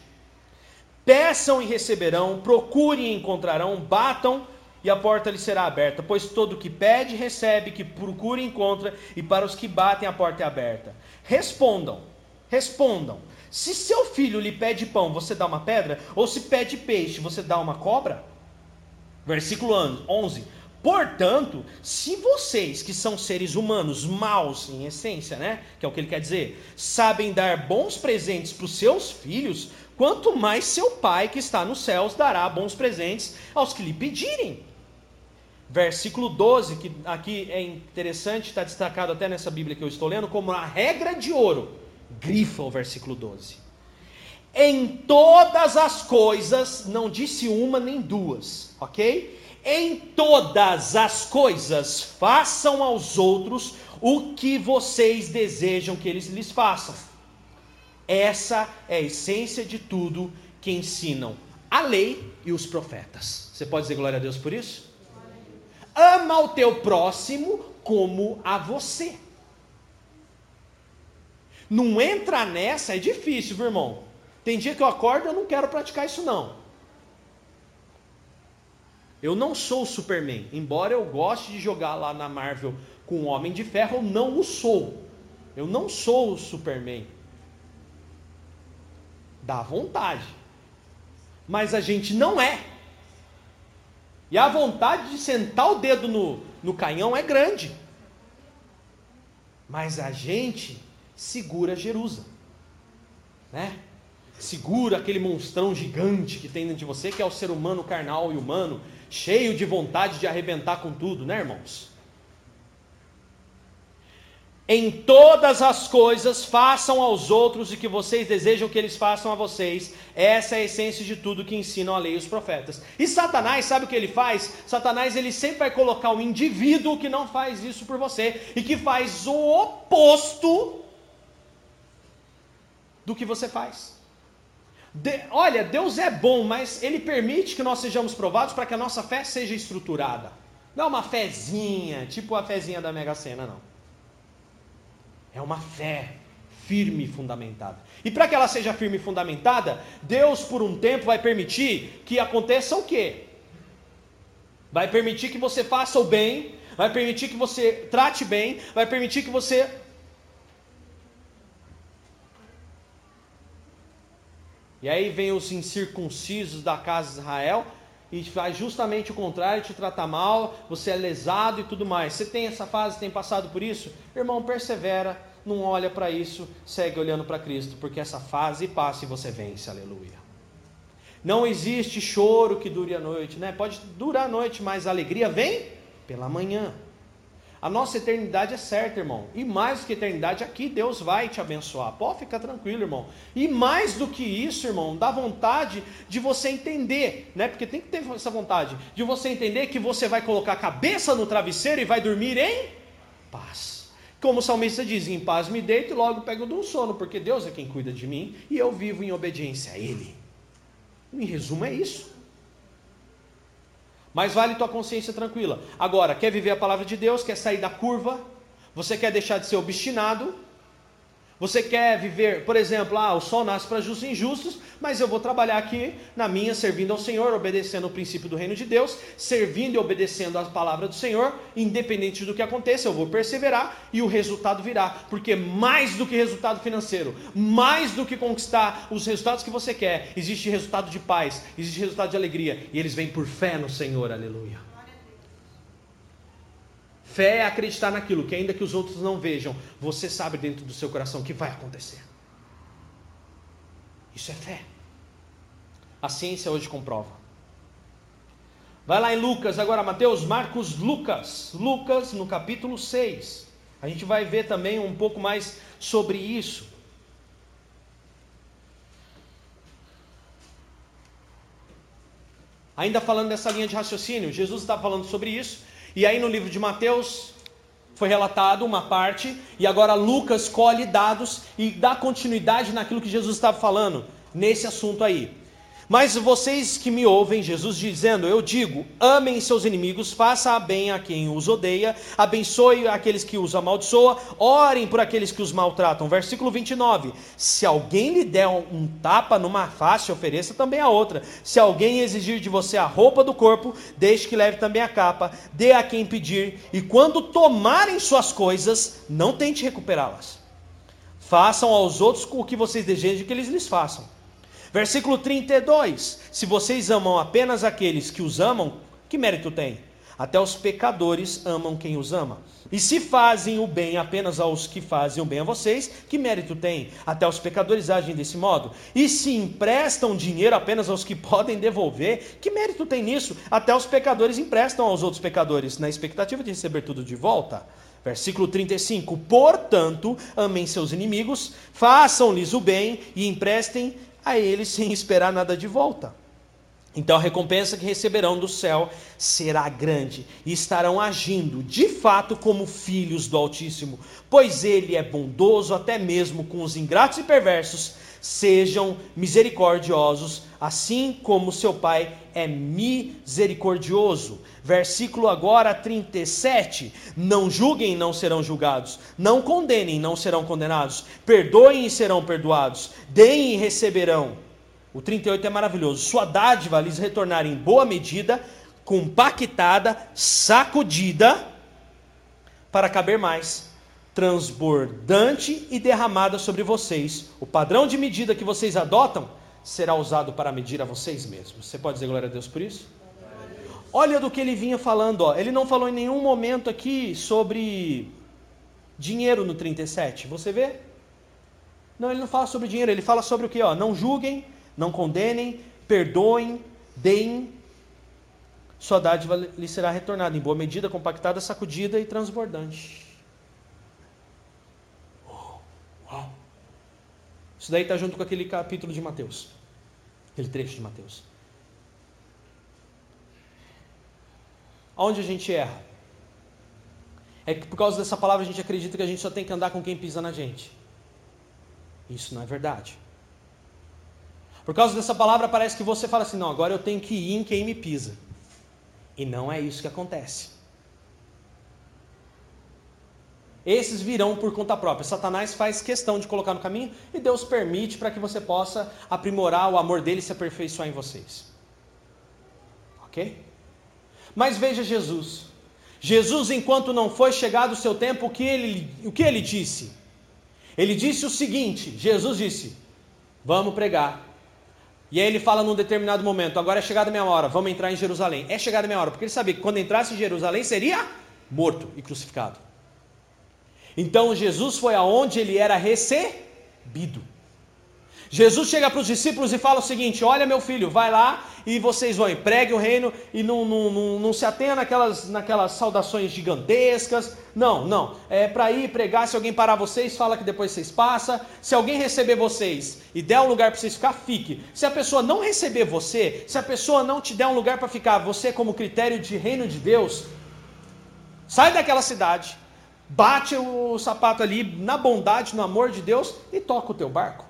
Peçam e receberão, procurem e encontrarão, batam e a porta lhe será aberta. Pois todo que pede, recebe, que procura, encontra, e para os que batem, a porta é aberta. Respondam, respondam. Se seu filho lhe pede pão, você dá uma pedra? Ou se pede peixe, você dá uma cobra? Versículo 11. Portanto, se vocês que são seres humanos maus em essência, né, que é o que ele quer dizer, sabem dar bons presentes para os seus filhos, quanto mais seu Pai que está nos céus dará bons presentes aos que lhe pedirem. Versículo 12, que aqui é interessante, está destacado até nessa Bíblia que eu estou lendo, como a regra de ouro. Grifa o versículo 12. Em todas as coisas, não disse uma nem duas, ok? Em todas as coisas, façam aos outros o que vocês desejam que eles lhes façam. Essa é a essência de tudo que ensinam a lei e os profetas. Você pode dizer glória a Deus por isso? Ama o teu próximo como a você. Não entra nessa, é difícil, viu, irmão? Tem dia que eu acordo eu não quero praticar isso não. Eu não sou o Superman, embora eu goste de jogar lá na Marvel com o Homem de Ferro, eu não o sou. Eu não sou o Superman. Dá vontade. Mas a gente não é. E a vontade de sentar o dedo no, no canhão é grande. Mas a gente segura Jerusalém. Né? Segura aquele monstrão gigante que tem dentro de você, que é o ser humano carnal e humano, cheio de vontade de arrebentar com tudo, né, irmãos? Em todas as coisas, façam aos outros o que vocês desejam que eles façam a vocês. Essa é a essência de tudo que ensinam a lei e os profetas. E Satanás, sabe o que ele faz? Satanás ele sempre vai colocar um indivíduo que não faz isso por você e que faz o oposto do que você faz. De, olha, Deus é bom, mas Ele permite que nós sejamos provados para que a nossa fé seja estruturada. Não é uma fezinha, tipo a fezinha da Mega Sena, não. É uma fé firme e fundamentada. E para que ela seja firme e fundamentada, Deus por um tempo vai permitir que aconteça o quê? Vai permitir que você faça o bem, vai permitir que você trate bem, vai permitir que você E aí vem os incircuncisos da casa de Israel e faz justamente o contrário, te trata mal, você é lesado e tudo mais. Você tem essa fase, tem passado por isso? Irmão, persevera, não olha para isso, segue olhando para Cristo, porque essa fase passa e você vence, aleluia. Não existe choro que dure a noite, né? Pode durar a noite, mas a alegria vem pela manhã. A nossa eternidade é certa, irmão. E mais do que eternidade, aqui Deus vai te abençoar. Pode ficar tranquilo, irmão. E mais do que isso, irmão, dá vontade de você entender, né? Porque tem que ter essa vontade de você entender que você vai colocar a cabeça no travesseiro e vai dormir em paz. Como o salmista diz: Em paz me deito e logo pego do sono, porque Deus é quem cuida de mim e eu vivo em obediência a Ele. Em resumo, é isso. Mas vale tua consciência tranquila. Agora, quer viver a palavra de Deus, quer sair da curva, você quer deixar de ser obstinado, Você quer viver, por exemplo, ah, o sol nasce para justos e injustos, mas eu vou trabalhar aqui na minha, servindo ao Senhor, obedecendo o princípio do reino de Deus, servindo e obedecendo a palavra do Senhor, independente do que aconteça, eu vou perseverar e o resultado virá, porque mais do que resultado financeiro, mais do que conquistar os resultados que você quer, existe resultado de paz, existe resultado de alegria, e eles vêm por fé no Senhor, aleluia. Fé é acreditar naquilo que, ainda que os outros não vejam, você sabe dentro do seu coração que vai acontecer. Isso é fé. A ciência hoje comprova. Vai lá em Lucas, agora Mateus, Marcos, Lucas. Lucas no capítulo 6. A gente vai ver também um pouco mais sobre isso. Ainda falando dessa linha de raciocínio, Jesus está falando sobre isso. E aí no livro de Mateus foi relatado uma parte, e agora Lucas colhe dados e dá continuidade naquilo que Jesus estava falando, nesse assunto aí. Mas vocês que me ouvem, Jesus dizendo, eu digo: amem seus inimigos, faça bem a quem os odeia, abençoe aqueles que os amaldiçoa, orem por aqueles que os maltratam. Versículo 29. Se alguém lhe der um tapa numa face, ofereça também a outra. Se alguém exigir de você a roupa do corpo, deixe que leve também a capa, dê a quem pedir, e quando tomarem suas coisas, não tente recuperá-las. Façam aos outros o que vocês desejam que eles lhes façam. Versículo 32: Se vocês amam apenas aqueles que os amam, que mérito tem? Até os pecadores amam quem os ama. E se fazem o bem apenas aos que fazem o bem a vocês, que mérito tem? Até os pecadores agem desse modo. E se emprestam dinheiro apenas aos que podem devolver, que mérito tem nisso? Até os pecadores emprestam aos outros pecadores, na expectativa de receber tudo de volta. Versículo 35: Portanto, amem seus inimigos, façam-lhes o bem e emprestem a eles sem esperar nada de volta. Então a recompensa que receberão do céu será grande e estarão agindo de fato como filhos do Altíssimo, pois ele é bondoso até mesmo com os ingratos e perversos. Sejam misericordiosos, assim como seu Pai é misericordioso. Versículo agora 37. Não julguem, não serão julgados. Não condenem, não serão condenados. Perdoem e serão perdoados. Deem e receberão. O 38 é maravilhoso. Sua dádiva lhes retornar em boa medida, compactada, sacudida, para caber mais, transbordante e derramada sobre vocês. O padrão de medida que vocês adotam será usado para medir a vocês mesmos. Você pode dizer glória a Deus por isso? Olha do que ele vinha falando, ó. ele não falou em nenhum momento aqui sobre dinheiro no 37. Você vê? Não, ele não fala sobre dinheiro, ele fala sobre o que? Não julguem, não condenem, perdoem, deem. Sua dádiva lhe será retornada em boa medida, compactada, sacudida e transbordante. Isso daí está junto com aquele capítulo de Mateus, aquele trecho de Mateus. Aonde a gente erra? É que por causa dessa palavra a gente acredita que a gente só tem que andar com quem pisa na gente. Isso não é verdade. Por causa dessa palavra parece que você fala assim: não, agora eu tenho que ir em quem me pisa. E não é isso que acontece. Esses virão por conta própria. Satanás faz questão de colocar no caminho e Deus permite para que você possa aprimorar o amor dele e se aperfeiçoar em vocês. Ok? Mas veja Jesus. Jesus, enquanto não foi chegado o seu tempo, o que ele, o que ele disse? Ele disse o seguinte: Jesus disse, vamos pregar. E aí ele fala num determinado momento: agora é chegada a minha hora, vamos entrar em Jerusalém. É chegada a minha hora, porque ele sabia que quando entrasse em Jerusalém seria morto e crucificado. Então Jesus foi aonde ele era recebido. Jesus chega para os discípulos e fala o seguinte: Olha, meu filho, vai lá e vocês vão, pregue o reino e não, não, não, não se atenha naquelas, naquelas saudações gigantescas. Não, não. É para ir pregar. Se alguém parar vocês, fala que depois vocês passam. Se alguém receber vocês e der um lugar para vocês ficar, fique. Se a pessoa não receber você, se a pessoa não te der um lugar para ficar, você, como critério de reino de Deus, sai daquela cidade, bate o sapato ali na bondade, no amor de Deus e toca o teu barco.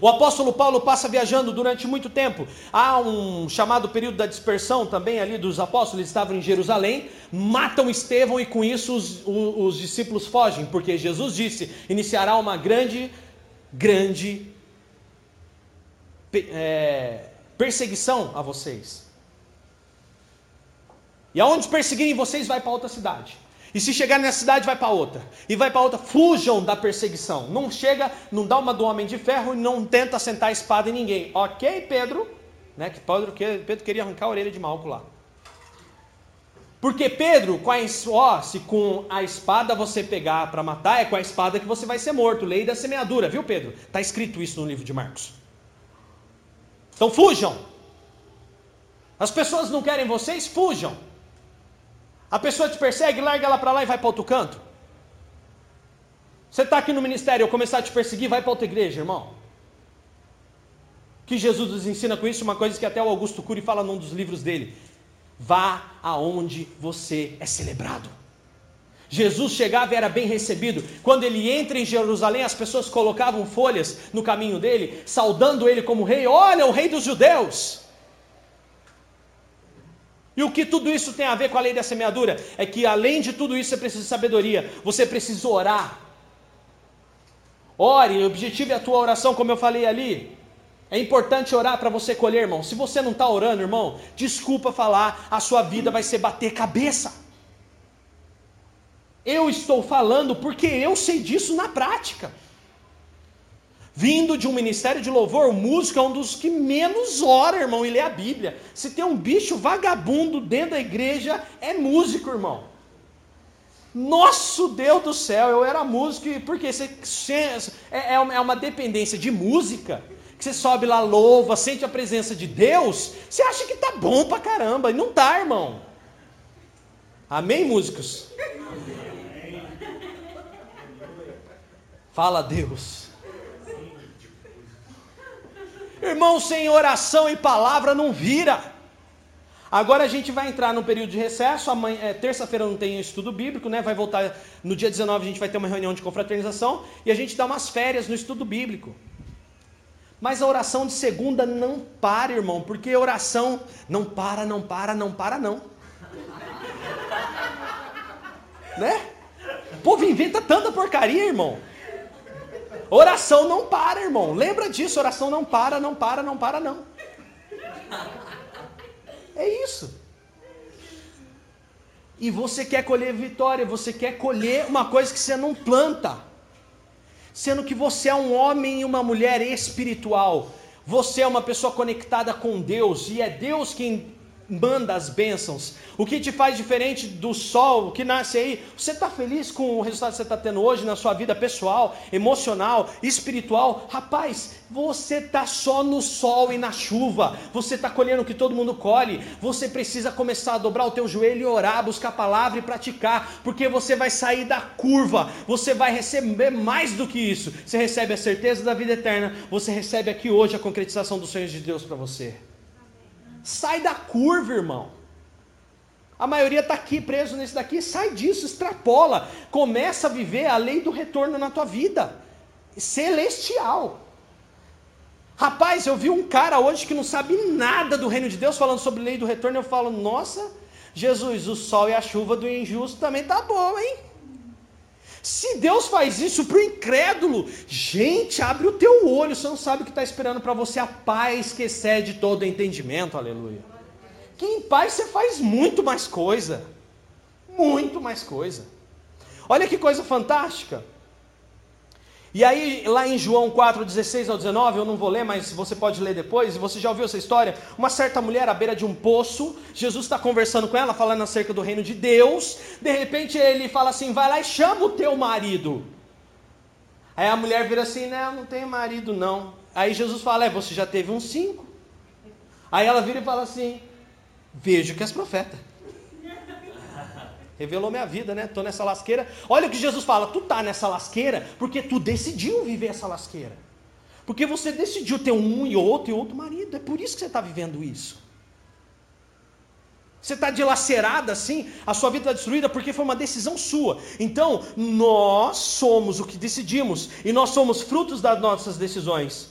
O apóstolo Paulo passa viajando durante muito tempo. Há um chamado período da dispersão também ali dos apóstolos, eles estavam em Jerusalém, matam Estevão e com isso os, os, os discípulos fogem, porque Jesus disse: iniciará uma grande, grande é, perseguição a vocês. E aonde perseguirem vocês, vai para outra cidade. E se chegar nessa cidade, vai para outra. E vai para outra. Fujam da perseguição. Não chega, não dá uma do homem de ferro e não tenta sentar a espada em ninguém. Ok, Pedro? Né, que Pedro, Pedro queria arrancar a orelha de Malco lá. Porque Pedro, com a, ó, se com a espada você pegar para matar, é com a espada que você vai ser morto. Lei da semeadura, viu, Pedro? Está escrito isso no livro de Marcos. Então fujam. As pessoas não querem vocês, fujam. A pessoa te persegue, larga ela para lá e vai para outro canto. Você está aqui no ministério, eu começar a te perseguir, vai para outra igreja, irmão. Que Jesus nos ensina com isso, uma coisa que até o Augusto Cury fala num dos livros dele. Vá aonde você é celebrado. Jesus chegava e era bem recebido. Quando ele entra em Jerusalém, as pessoas colocavam folhas no caminho dele, saudando ele como rei. Olha, o rei dos judeus. E o que tudo isso tem a ver com a lei da semeadura? É que além de tudo isso você precisa de sabedoria, você precisa orar. Ore, o objetivo é a tua oração, como eu falei ali. É importante orar para você colher, irmão. Se você não está orando, irmão, desculpa falar, a sua vida vai ser bater cabeça. Eu estou falando porque eu sei disso na prática. Vindo de um ministério de louvor, o músico é um dos que menos ora, irmão, e lê a Bíblia. Se tem um bicho vagabundo dentro da igreja, é músico, irmão. Nosso Deus do céu, eu era músico, porque você, é, é, é uma dependência de música, que você sobe lá, louva, sente a presença de Deus, você acha que tá bom pra caramba, e não tá, irmão. Amém, músicos? Fala Deus. Irmão, sem oração e palavra não vira. Agora a gente vai entrar no período de recesso. É, Terça-feira não tem estudo bíblico, né? Vai voltar no dia 19, a gente vai ter uma reunião de confraternização e a gente dá umas férias no estudo bíblico. Mas a oração de segunda não para, irmão, porque oração não para, não para, não para, não. né? O povo inventa tanta porcaria, irmão. Oração não para, irmão. Lembra disso, oração não para, não para, não para, não. É isso. E você quer colher vitória, você quer colher uma coisa que você não planta. Sendo que você é um homem e uma mulher espiritual. Você é uma pessoa conectada com Deus e é Deus quem manda as bênçãos. O que te faz diferente do sol que nasce aí? Você está feliz com o resultado que você está tendo hoje na sua vida pessoal, emocional, espiritual? Rapaz, você está só no sol e na chuva. Você está colhendo o que todo mundo colhe. Você precisa começar a dobrar o teu joelho e orar, buscar a palavra e praticar, porque você vai sair da curva. Você vai receber mais do que isso. Você recebe a certeza da vida eterna. Você recebe aqui hoje a concretização dos sonhos de Deus para você. Sai da curva, irmão. A maioria está aqui preso nesse daqui. Sai disso, extrapola. Começa a viver a lei do retorno na tua vida. Celestial. Rapaz, eu vi um cara hoje que não sabe nada do reino de Deus falando sobre lei do retorno. Eu falo, nossa, Jesus, o sol e a chuva do injusto também tá bom, hein? Se Deus faz isso para o incrédulo, gente, abre o teu olho, você não sabe o que está esperando para você, a paz que excede todo entendimento, aleluia. Que em paz você faz muito mais coisa, muito mais coisa. Olha que coisa fantástica. E aí, lá em João 4, 16 ao 19, eu não vou ler, mas você pode ler depois, você já ouviu essa história? Uma certa mulher à beira de um poço, Jesus está conversando com ela, falando acerca do reino de Deus, de repente ele fala assim: vai lá e chama o teu marido. Aí a mulher vira assim: não, não tenho marido não. Aí Jesus fala: é, você já teve uns cinco. Aí ela vira e fala assim: vejo que és profeta revelou minha vida, né? Tô nessa lasqueira. Olha o que Jesus fala: tu tá nessa lasqueira porque tu decidiu viver essa lasqueira. Porque você decidiu ter um e outro e outro marido. É por isso que você está vivendo isso. Você está dilacerada assim, a sua vida está destruída porque foi uma decisão sua. Então, nós somos o que decidimos e nós somos frutos das nossas decisões.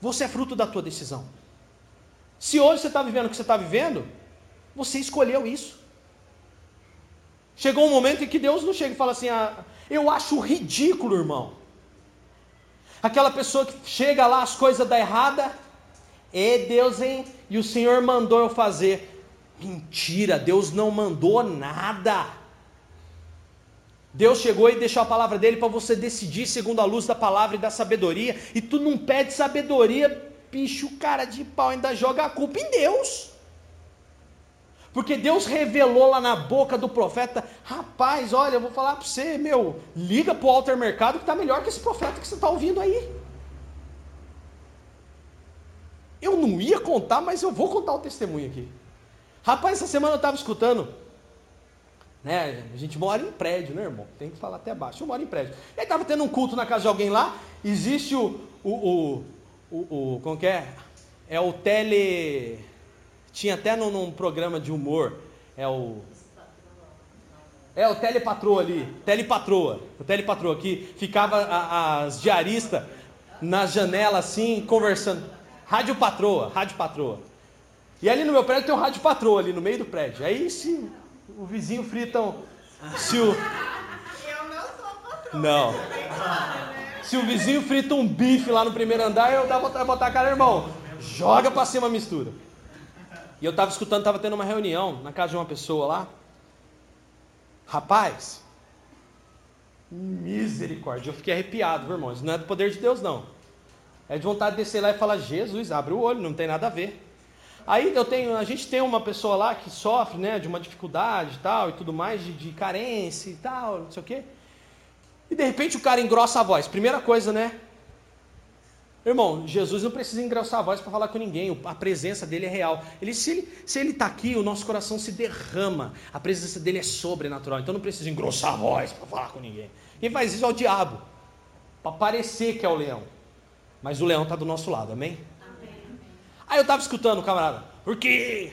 Você é fruto da tua decisão. Se hoje você está vivendo o que você está vivendo, você escolheu isso. Chegou um momento em que Deus não chega e fala assim: ah, eu acho ridículo, irmão. Aquela pessoa que chega lá, as coisas dão errada, e Deus, hein? E o Senhor mandou eu fazer. Mentira, Deus não mandou nada. Deus chegou e deixou a palavra dele para você decidir segundo a luz da palavra e da sabedoria, e tu não pede sabedoria, bicho, cara de pau ainda joga a culpa em Deus. Porque Deus revelou lá na boca do profeta, rapaz, olha, eu vou falar para você, meu, liga para o alter mercado que está melhor que esse profeta que você está ouvindo aí. Eu não ia contar, mas eu vou contar o testemunho aqui. Rapaz, essa semana eu estava escutando, né? A gente mora em prédio, né, irmão? Tem que falar até baixo. Eu moro em prédio. Aí estava tendo um culto na casa de alguém lá. Existe o, o, o, o, o como que é? É o tele tinha até num, num programa de humor, é o. É o telepatroa ali, telepatroa, o telepatroa que ficava a, as diaristas na janela assim, conversando. Rádio patroa, rádio patroa. E ali no meu prédio tem um rádio patroa ali no meio do prédio. Aí se o vizinho fritam. Se o. Eu não sou. Não. Se o vizinho frita um bife lá no primeiro andar, eu dá botar a cara, irmão. Joga pra cima a mistura. E eu estava escutando, estava tendo uma reunião na casa de uma pessoa lá. Rapaz, misericórdia, eu fiquei arrepiado, meu irmão. Isso não é do poder de Deus, não. É de vontade de descer lá e falar, Jesus, abre o olho, não tem nada a ver. Aí eu tenho, a gente tem uma pessoa lá que sofre né, de uma dificuldade e tal, e tudo mais, de, de carência e tal, não sei o quê. E de repente o cara engrossa a voz. Primeira coisa, né? Irmão, Jesus não precisa engrossar a voz para falar com ninguém, a presença dele é real. Ele, se ele está ele tá aqui, o nosso coração se derrama, a presença dele é sobrenatural, então não precisa engrossar a voz para falar com ninguém. Quem faz isso é o diabo, para parecer que é o leão, mas o leão está do nosso lado, amém? amém? Aí eu estava escutando camarada, porque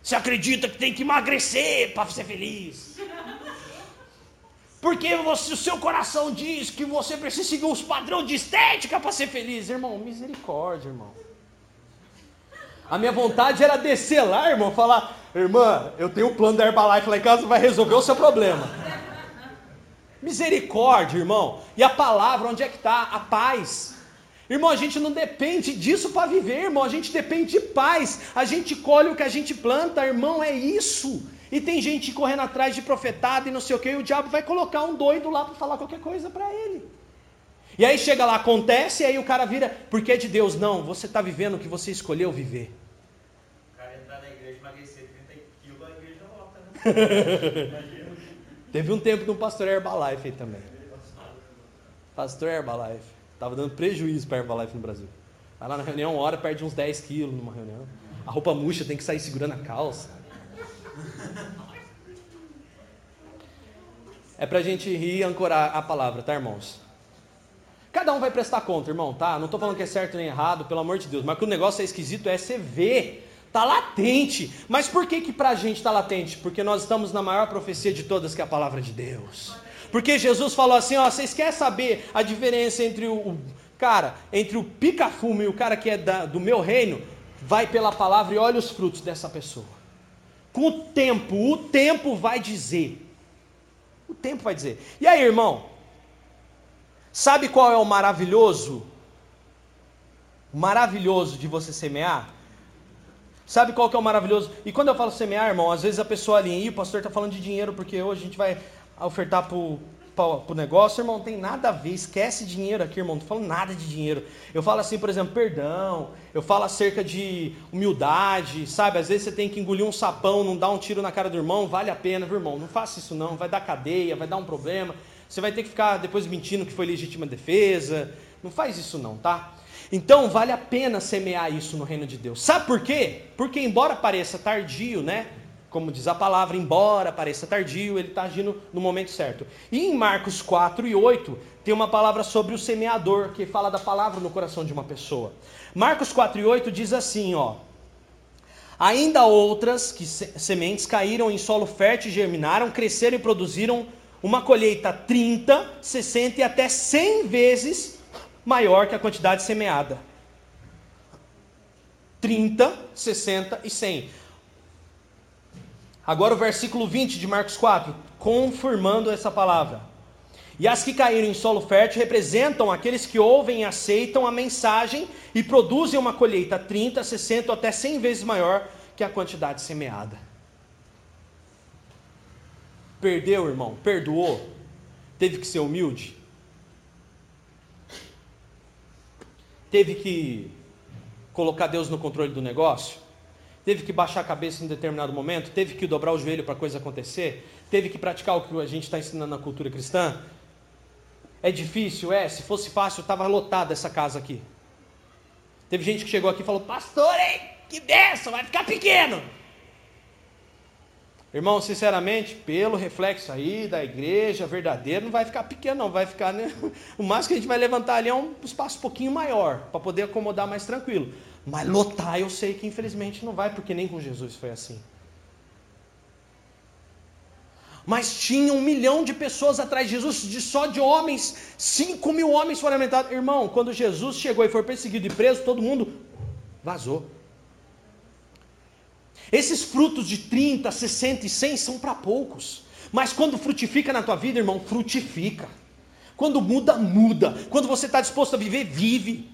você acredita que tem que emagrecer para ser feliz? Porque você, o seu coração diz que você precisa seguir os padrões de estética para ser feliz. Irmão, misericórdia, irmão. A minha vontade era descer lá, irmão, falar: Irmã, eu tenho um plano da Herbalife lá em casa, vai resolver o seu problema. Misericórdia, irmão. E a palavra, onde é que está? A paz. Irmão, a gente não depende disso para viver, irmão. A gente depende de paz. A gente colhe o que a gente planta, irmão. É isso. E tem gente correndo atrás de profetado e não sei o que, e o diabo vai colocar um doido lá para falar qualquer coisa para ele. E aí chega lá, acontece, e aí o cara vira, porque é de Deus. Não, você está vivendo o que você escolheu viver. O cara entrar na igreja, emagrecer 30 quilos, a igreja volta, né? Teve um tempo no pastor Herbalife aí também. Pastor Herbalife. Tava dando prejuízo para Herbalife no Brasil. Vai lá na reunião, uma hora, perde uns 10 quilos numa reunião. A roupa murcha, tem que sair segurando a calça. É para a gente rir e ancorar a palavra, tá, irmãos? Cada um vai prestar conta, irmão, tá? Não estou falando que é certo nem errado, pelo amor de Deus. Mas que o negócio é esquisito é você ver. Tá latente. Mas por que que pra gente está latente? Porque nós estamos na maior profecia de todas, que é a palavra de Deus. Porque Jesus falou assim, ó, vocês querem saber a diferença entre o, o cara, entre o pica-fumo e o cara que é da, do meu reino? Vai pela palavra e olha os frutos dessa pessoa. Com o tempo, o tempo vai dizer. O tempo vai dizer. E aí, irmão? Sabe qual é o maravilhoso? O maravilhoso de você semear? Sabe qual que é o maravilhoso? E quando eu falo semear, irmão, às vezes a pessoa ali, o pastor está falando de dinheiro, porque hoje a gente vai ofertar para para o negócio, irmão, tem nada a ver, esquece dinheiro aqui, irmão, não falando nada de dinheiro. Eu falo assim, por exemplo, perdão, eu falo acerca de humildade, sabe? Às vezes você tem que engolir um sapão, não dar um tiro na cara do irmão, vale a pena, viu, irmão? Não faça isso não, vai dar cadeia, vai dar um problema. Você vai ter que ficar depois mentindo que foi legítima defesa. Não faz isso não, tá? Então vale a pena semear isso no reino de Deus. Sabe por quê? Porque embora pareça tardio, né? Como diz a palavra, embora pareça tardio, ele está agindo no momento certo. E em Marcos 4 e 8, tem uma palavra sobre o semeador, que fala da palavra no coração de uma pessoa. Marcos 4 e 8 diz assim, ó. Ainda outras que sementes caíram em solo fértil, germinaram, cresceram e produziram uma colheita 30, 60 e até 100 vezes maior que a quantidade semeada. 30, 60 e 100. Agora o versículo 20 de Marcos 4, confirmando essa palavra. E as que caíram em solo fértil representam aqueles que ouvem e aceitam a mensagem e produzem uma colheita 30, 60 ou até 100 vezes maior que a quantidade semeada. Perdeu, irmão? Perdoou? Teve que ser humilde? Teve que colocar Deus no controle do negócio? Teve que baixar a cabeça em determinado momento? Teve que dobrar o joelho para a coisa acontecer? Teve que praticar o que a gente está ensinando na cultura cristã? É difícil? É. Se fosse fácil, estava lotada essa casa aqui. Teve gente que chegou aqui e falou: Pastor, hein, que benção, vai ficar pequeno. Irmão, sinceramente, pelo reflexo aí da igreja verdadeira, não vai ficar pequeno, não. Vai ficar, né? O máximo que a gente vai levantar ali é um espaço um pouquinho maior, para poder acomodar mais tranquilo. Mas lotar, eu sei que infelizmente não vai, porque nem com Jesus foi assim. Mas tinha um milhão de pessoas atrás de Jesus, de só de homens, cinco mil homens foram alimentados. Irmão, quando Jesus chegou e foi perseguido e preso, todo mundo vazou. Esses frutos de 30, 60 e 100 são para poucos. Mas quando frutifica na tua vida, irmão, frutifica. Quando muda, muda. Quando você está disposto a viver, vive.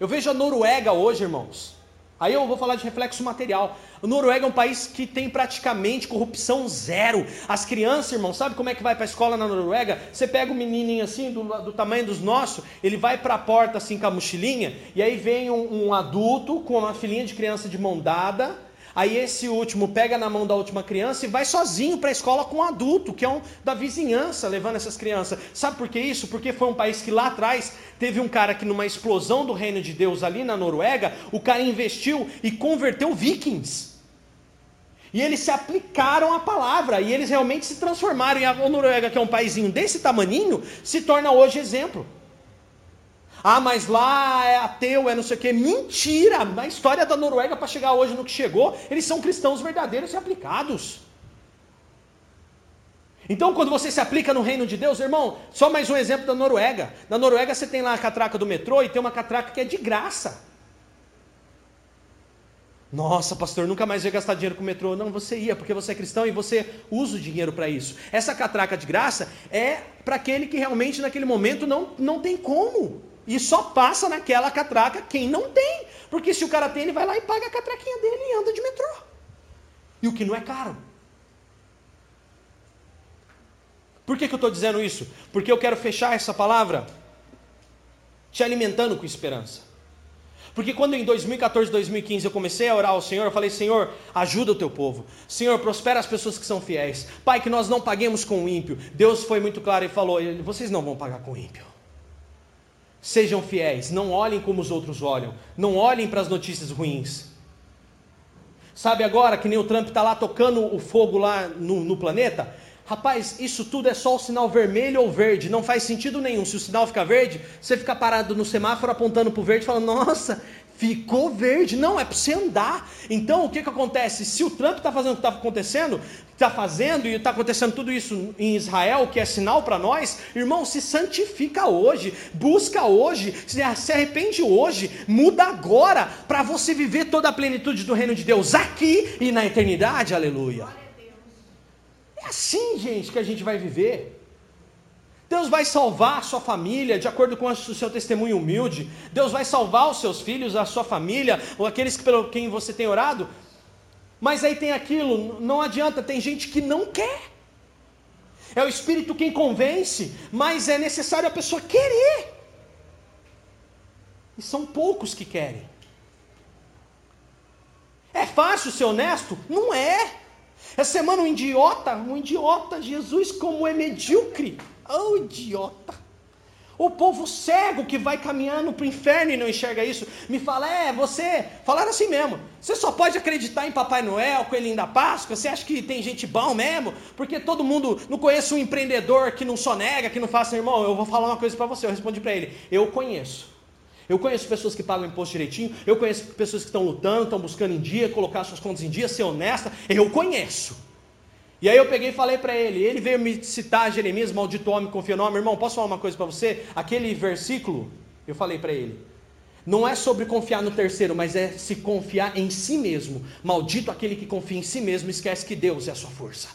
Eu vejo a Noruega hoje, irmãos. Aí eu vou falar de reflexo material. A Noruega é um país que tem praticamente corrupção zero. As crianças, irmão, sabe como é que vai para a escola na Noruega? Você pega um menininho assim, do, do tamanho dos nossos, ele vai para a porta assim com a mochilinha, e aí vem um, um adulto com uma filhinha de criança de mão dada Aí esse último pega na mão da última criança e vai sozinho para a escola com um adulto, que é um da vizinhança, levando essas crianças. Sabe por que isso? Porque foi um país que lá atrás teve um cara que numa explosão do reino de Deus ali na Noruega, o cara investiu e converteu vikings. E eles se aplicaram à palavra, e eles realmente se transformaram. E a Noruega, que é um paísinho desse tamaninho, se torna hoje exemplo. Ah, mas lá é ateu, é não sei o quê. Mentira! Na história da Noruega, para chegar hoje no que chegou, eles são cristãos verdadeiros e aplicados. Então, quando você se aplica no reino de Deus, irmão, só mais um exemplo da Noruega. Na Noruega você tem lá a catraca do metrô e tem uma catraca que é de graça. Nossa, pastor, nunca mais ia gastar dinheiro com o metrô. Não, você ia, porque você é cristão e você usa o dinheiro para isso. Essa catraca de graça é para aquele que realmente naquele momento não, não tem como. E só passa naquela catraca quem não tem. Porque se o cara tem, ele vai lá e paga a catraquinha dele e anda de metrô. E o que não é caro. Por que, que eu estou dizendo isso? Porque eu quero fechar essa palavra te alimentando com esperança. Porque quando em 2014, 2015 eu comecei a orar ao Senhor, eu falei: Senhor, ajuda o teu povo. Senhor, prospera as pessoas que são fiéis. Pai, que nós não paguemos com o ímpio. Deus foi muito claro e falou: Vocês não vão pagar com o ímpio. Sejam fiéis, não olhem como os outros olham, não olhem para as notícias ruins. Sabe agora que nem o Trump está lá tocando o fogo lá no, no planeta? Rapaz, isso tudo é só o sinal vermelho ou verde, não faz sentido nenhum. Se o sinal ficar verde, você fica parado no semáforo apontando para o verde, falando: Nossa, ficou verde. Não, é para você andar. Então, o que, que acontece? Se o Trump está fazendo o que está acontecendo, está fazendo e está acontecendo tudo isso em Israel, que é sinal para nós, irmão, se santifica hoje, busca hoje, se arrepende hoje, muda agora, para você viver toda a plenitude do reino de Deus aqui e na eternidade. Aleluia. É assim, gente, que a gente vai viver. Deus vai salvar a sua família de acordo com o seu testemunho humilde. Deus vai salvar os seus filhos, a sua família, ou aqueles pelo quem você tem orado. Mas aí tem aquilo, não adianta, tem gente que não quer. É o Espírito quem convence, mas é necessário a pessoa querer. E são poucos que querem. É fácil ser honesto? Não é. Essa semana um idiota, um idiota, Jesus como é medíocre. Oh, idiota! O povo cego que vai caminhando para o inferno e não enxerga isso, me fala, é, você, falaram assim mesmo, você só pode acreditar em Papai Noel, Coelhinho da Páscoa, você acha que tem gente bom mesmo? Porque todo mundo, não conhece um empreendedor que não sonega, que não faça, irmão, eu vou falar uma coisa para você, eu respondi para ele, eu conheço. Eu conheço pessoas que pagam imposto direitinho, eu conheço pessoas que estão lutando, estão buscando em dia, colocar suas contas em dia, ser honesta, eu conheço. E aí eu peguei e falei para ele, ele veio me citar Jeremias, maldito homem, confia no homem. Irmão, posso falar uma coisa para você? Aquele versículo Eu falei para ele. Não é sobre confiar no terceiro, mas é se confiar em si mesmo. Maldito aquele que confia em si mesmo e esquece que Deus é a sua força.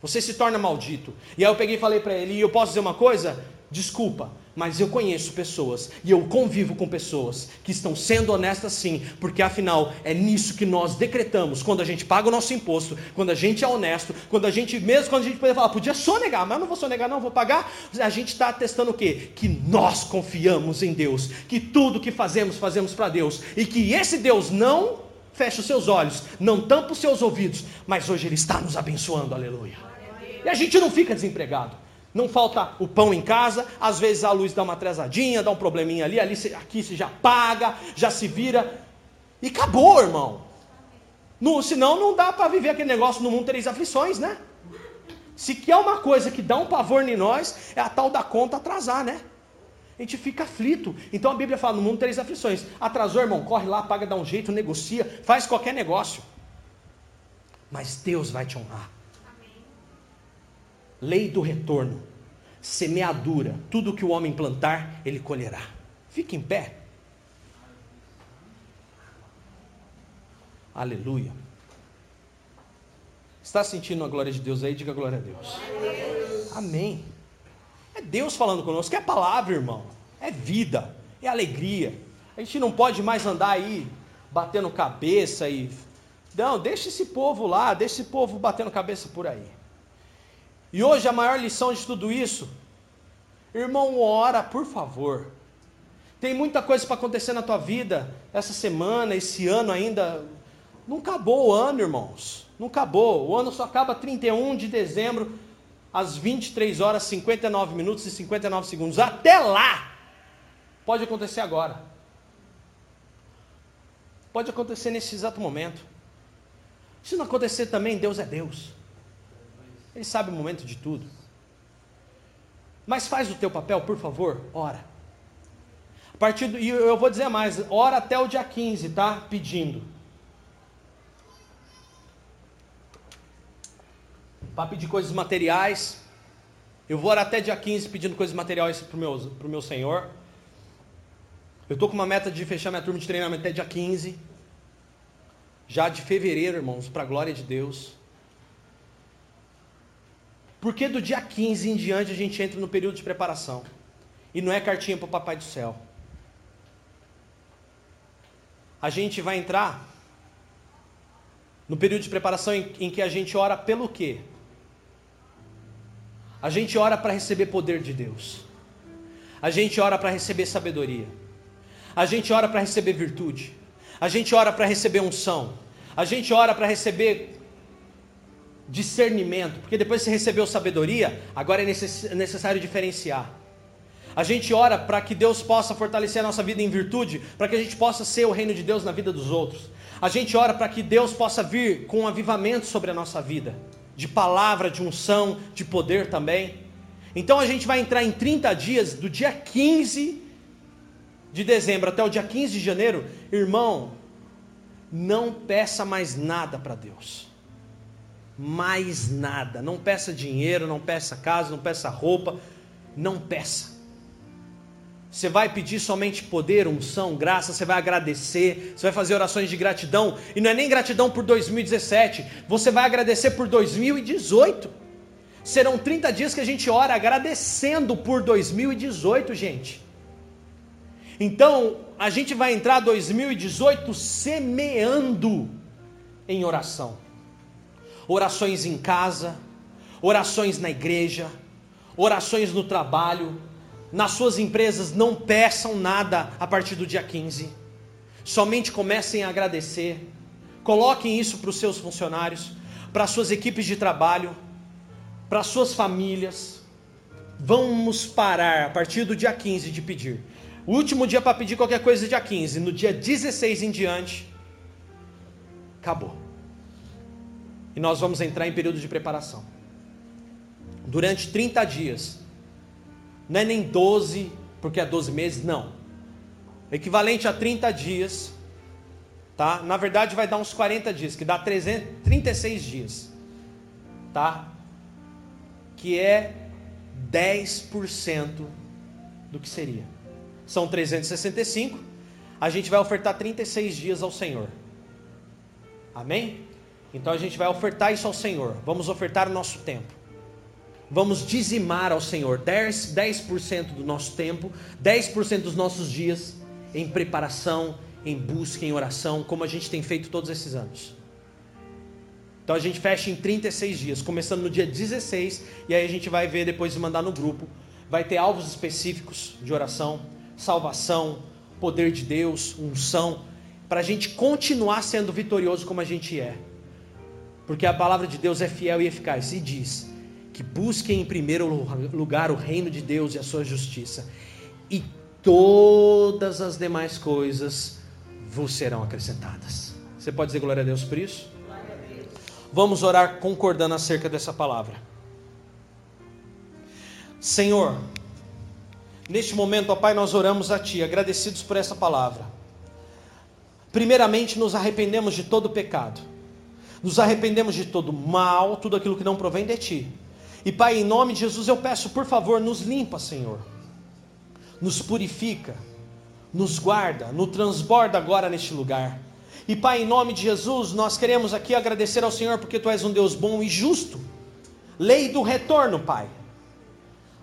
Você se torna maldito. E aí eu peguei e falei para ele: e eu posso dizer uma coisa? Desculpa, mas eu conheço pessoas e eu convivo com pessoas que estão sendo honestas sim, porque afinal é nisso que nós decretamos quando a gente paga o nosso imposto, quando a gente é honesto, quando a gente, mesmo quando a gente poder falar, podia sonegar, mas não vou sonegar, não, vou pagar, a gente está atestando o quê? Que nós confiamos em Deus, que tudo que fazemos, fazemos para Deus, e que esse Deus não fecha os seus olhos, não tampa os seus ouvidos, mas hoje Ele está nos abençoando, aleluia. E a gente não fica desempregado. Não falta o pão em casa, às vezes a luz dá uma atrasadinha, dá um probleminha ali, ali aqui se já paga, já se vira. E acabou, irmão. No, senão não dá para viver aquele negócio no mundo três aflições, né? Se quer uma coisa que dá um pavor em nós, é a tal da conta atrasar, né? A gente fica aflito. Então a Bíblia fala: no mundo três aflições. Atrasou, irmão, corre lá, paga, dá um jeito, negocia, faz qualquer negócio. Mas Deus vai te honrar lei do retorno, semeadura, tudo que o homem plantar, ele colherá. Fique em pé. Aleluia. Está sentindo a glória de Deus aí? Diga glória a Deus. Amém. É Deus falando conosco, é palavra, irmão. É vida, é alegria. A gente não pode mais andar aí batendo cabeça e. Não, deixa esse povo lá, deixa esse povo batendo cabeça por aí. E hoje a maior lição de tudo isso, irmão, ora, por favor. Tem muita coisa para acontecer na tua vida essa semana, esse ano ainda. Não acabou o ano, irmãos. Não acabou. O ano só acaba 31 de dezembro, às 23 horas 59 minutos e 59 segundos. Até lá! Pode acontecer agora. Pode acontecer nesse exato momento. Se não acontecer também, Deus é Deus. Ele sabe o momento de tudo. Mas faz o teu papel, por favor, ora. A partir do, e eu vou dizer mais, ora até o dia 15, tá? Pedindo. Para pedir coisas materiais. Eu vou orar até dia 15 pedindo coisas materiais para o meu, pro meu Senhor. Eu estou com uma meta de fechar minha turma de treinamento até dia 15. Já de fevereiro, irmãos, para a glória de Deus. Porque do dia 15 em diante a gente entra no período de preparação. E não é cartinha para o Papai do Céu. A gente vai entrar no período de preparação em, em que a gente ora pelo quê? A gente ora para receber poder de Deus. A gente ora para receber sabedoria. A gente ora para receber virtude. A gente ora para receber unção. A gente ora para receber discernimento, porque depois você recebeu sabedoria, agora é necessário diferenciar. A gente ora para que Deus possa fortalecer a nossa vida em virtude, para que a gente possa ser o reino de Deus na vida dos outros. A gente ora para que Deus possa vir com um avivamento sobre a nossa vida, de palavra, de unção, de poder também. Então a gente vai entrar em 30 dias, do dia 15 de dezembro até o dia 15 de janeiro. Irmão, não peça mais nada para Deus mais nada. Não peça dinheiro, não peça casa, não peça roupa, não peça. Você vai pedir somente poder, unção, graça, você vai agradecer, você vai fazer orações de gratidão, e não é nem gratidão por 2017, você vai agradecer por 2018. Serão 30 dias que a gente ora agradecendo por 2018, gente. Então, a gente vai entrar 2018 semeando em oração orações em casa, orações na igreja, orações no trabalho. Nas suas empresas, não peçam nada a partir do dia 15. Somente comecem a agradecer. Coloquem isso para os seus funcionários, para as suas equipes de trabalho, para as suas famílias. Vamos parar a partir do dia 15 de pedir. O último dia para pedir qualquer coisa é dia 15. No dia 16 em diante, acabou e nós vamos entrar em período de preparação. Durante 30 dias. Não é nem 12, porque é 12 meses, não. Equivalente a 30 dias. Tá? Na verdade vai dar uns 40 dias, que dá 300, 36 dias. Tá? Que é 10% do que seria. são 365, a gente vai ofertar 36 dias ao Senhor. Amém? Então a gente vai ofertar isso ao Senhor. Vamos ofertar o nosso tempo. Vamos dizimar ao Senhor 10%, 10 do nosso tempo, 10% dos nossos dias em preparação, em busca, em oração, como a gente tem feito todos esses anos. Então a gente fecha em 36 dias, começando no dia 16, e aí a gente vai ver depois de mandar no grupo. Vai ter alvos específicos de oração, salvação, poder de Deus, unção, para a gente continuar sendo vitorioso como a gente é. Porque a palavra de Deus é fiel e eficaz, e diz que busquem em primeiro lugar o reino de Deus e a sua justiça, e todas as demais coisas vos serão acrescentadas. Você pode dizer glória a Deus por isso? Vamos orar concordando acerca dessa palavra. Senhor, neste momento, ó Pai, nós oramos a Ti, agradecidos por essa palavra. Primeiramente, nos arrependemos de todo pecado, nos arrependemos de todo mal, tudo aquilo que não provém de Ti. E Pai, em nome de Jesus, eu peço, por favor, nos limpa, Senhor, nos purifica, nos guarda, nos transborda agora neste lugar. E Pai, em nome de Jesus, nós queremos aqui agradecer ao Senhor porque Tu és um Deus bom e justo. Lei do retorno, Pai.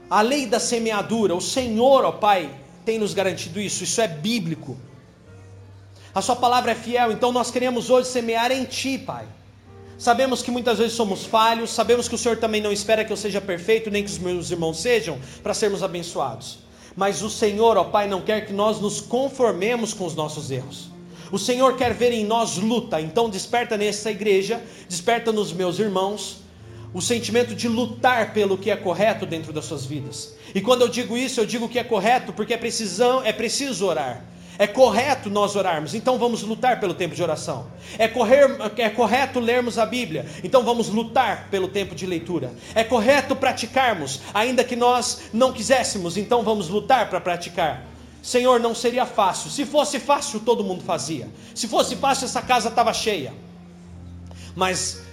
A lei da semeadura, o Senhor, ó Pai, tem nos garantido isso, isso é bíblico. A Sua palavra é fiel, então nós queremos hoje semear em Ti, Pai. Sabemos que muitas vezes somos falhos, sabemos que o Senhor também não espera que eu seja perfeito, nem que os meus irmãos sejam, para sermos abençoados. Mas o Senhor, ó Pai, não quer que nós nos conformemos com os nossos erros. O Senhor quer ver em nós luta, então desperta nessa igreja, desperta nos meus irmãos, o sentimento de lutar pelo que é correto dentro das suas vidas. E quando eu digo isso, eu digo que é correto porque é, precisão, é preciso orar. É correto nós orarmos, então vamos lutar pelo tempo de oração. É, correr, é correto lermos a Bíblia, então vamos lutar pelo tempo de leitura. É correto praticarmos, ainda que nós não quiséssemos, então vamos lutar para praticar. Senhor, não seria fácil. Se fosse fácil, todo mundo fazia. Se fosse fácil, essa casa estava cheia. Mas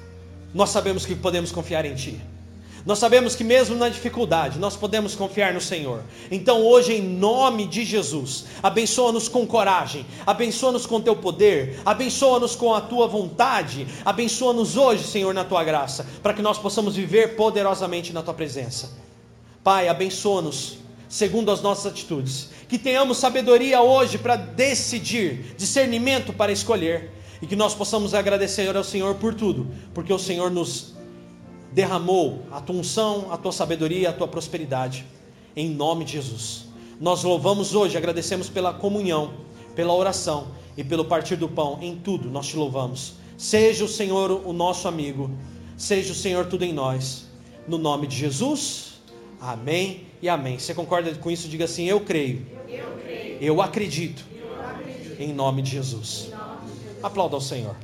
nós sabemos que podemos confiar em Ti. Nós sabemos que mesmo na dificuldade, nós podemos confiar no Senhor. Então hoje, em nome de Jesus, abençoa-nos com coragem, abençoa-nos com teu poder, abençoa-nos com a tua vontade, abençoa-nos hoje, Senhor, na tua graça, para que nós possamos viver poderosamente na tua presença. Pai, abençoa-nos segundo as nossas atitudes. Que tenhamos sabedoria hoje para decidir, discernimento para escolher, e que nós possamos agradecer ao Senhor por tudo, porque o Senhor nos derramou a tua unção, a tua sabedoria, a tua prosperidade, em nome de Jesus. Nós louvamos hoje, agradecemos pela comunhão, pela oração e pelo partir do pão, em tudo nós te louvamos. Seja o Senhor o nosso amigo, seja o Senhor tudo em nós, no nome de Jesus, amém e amém. Você concorda com isso? Diga assim: Eu creio. Eu, creio. eu, acredito. eu acredito. Em nome de Jesus. Nome de Jesus. Aplauda ao Senhor.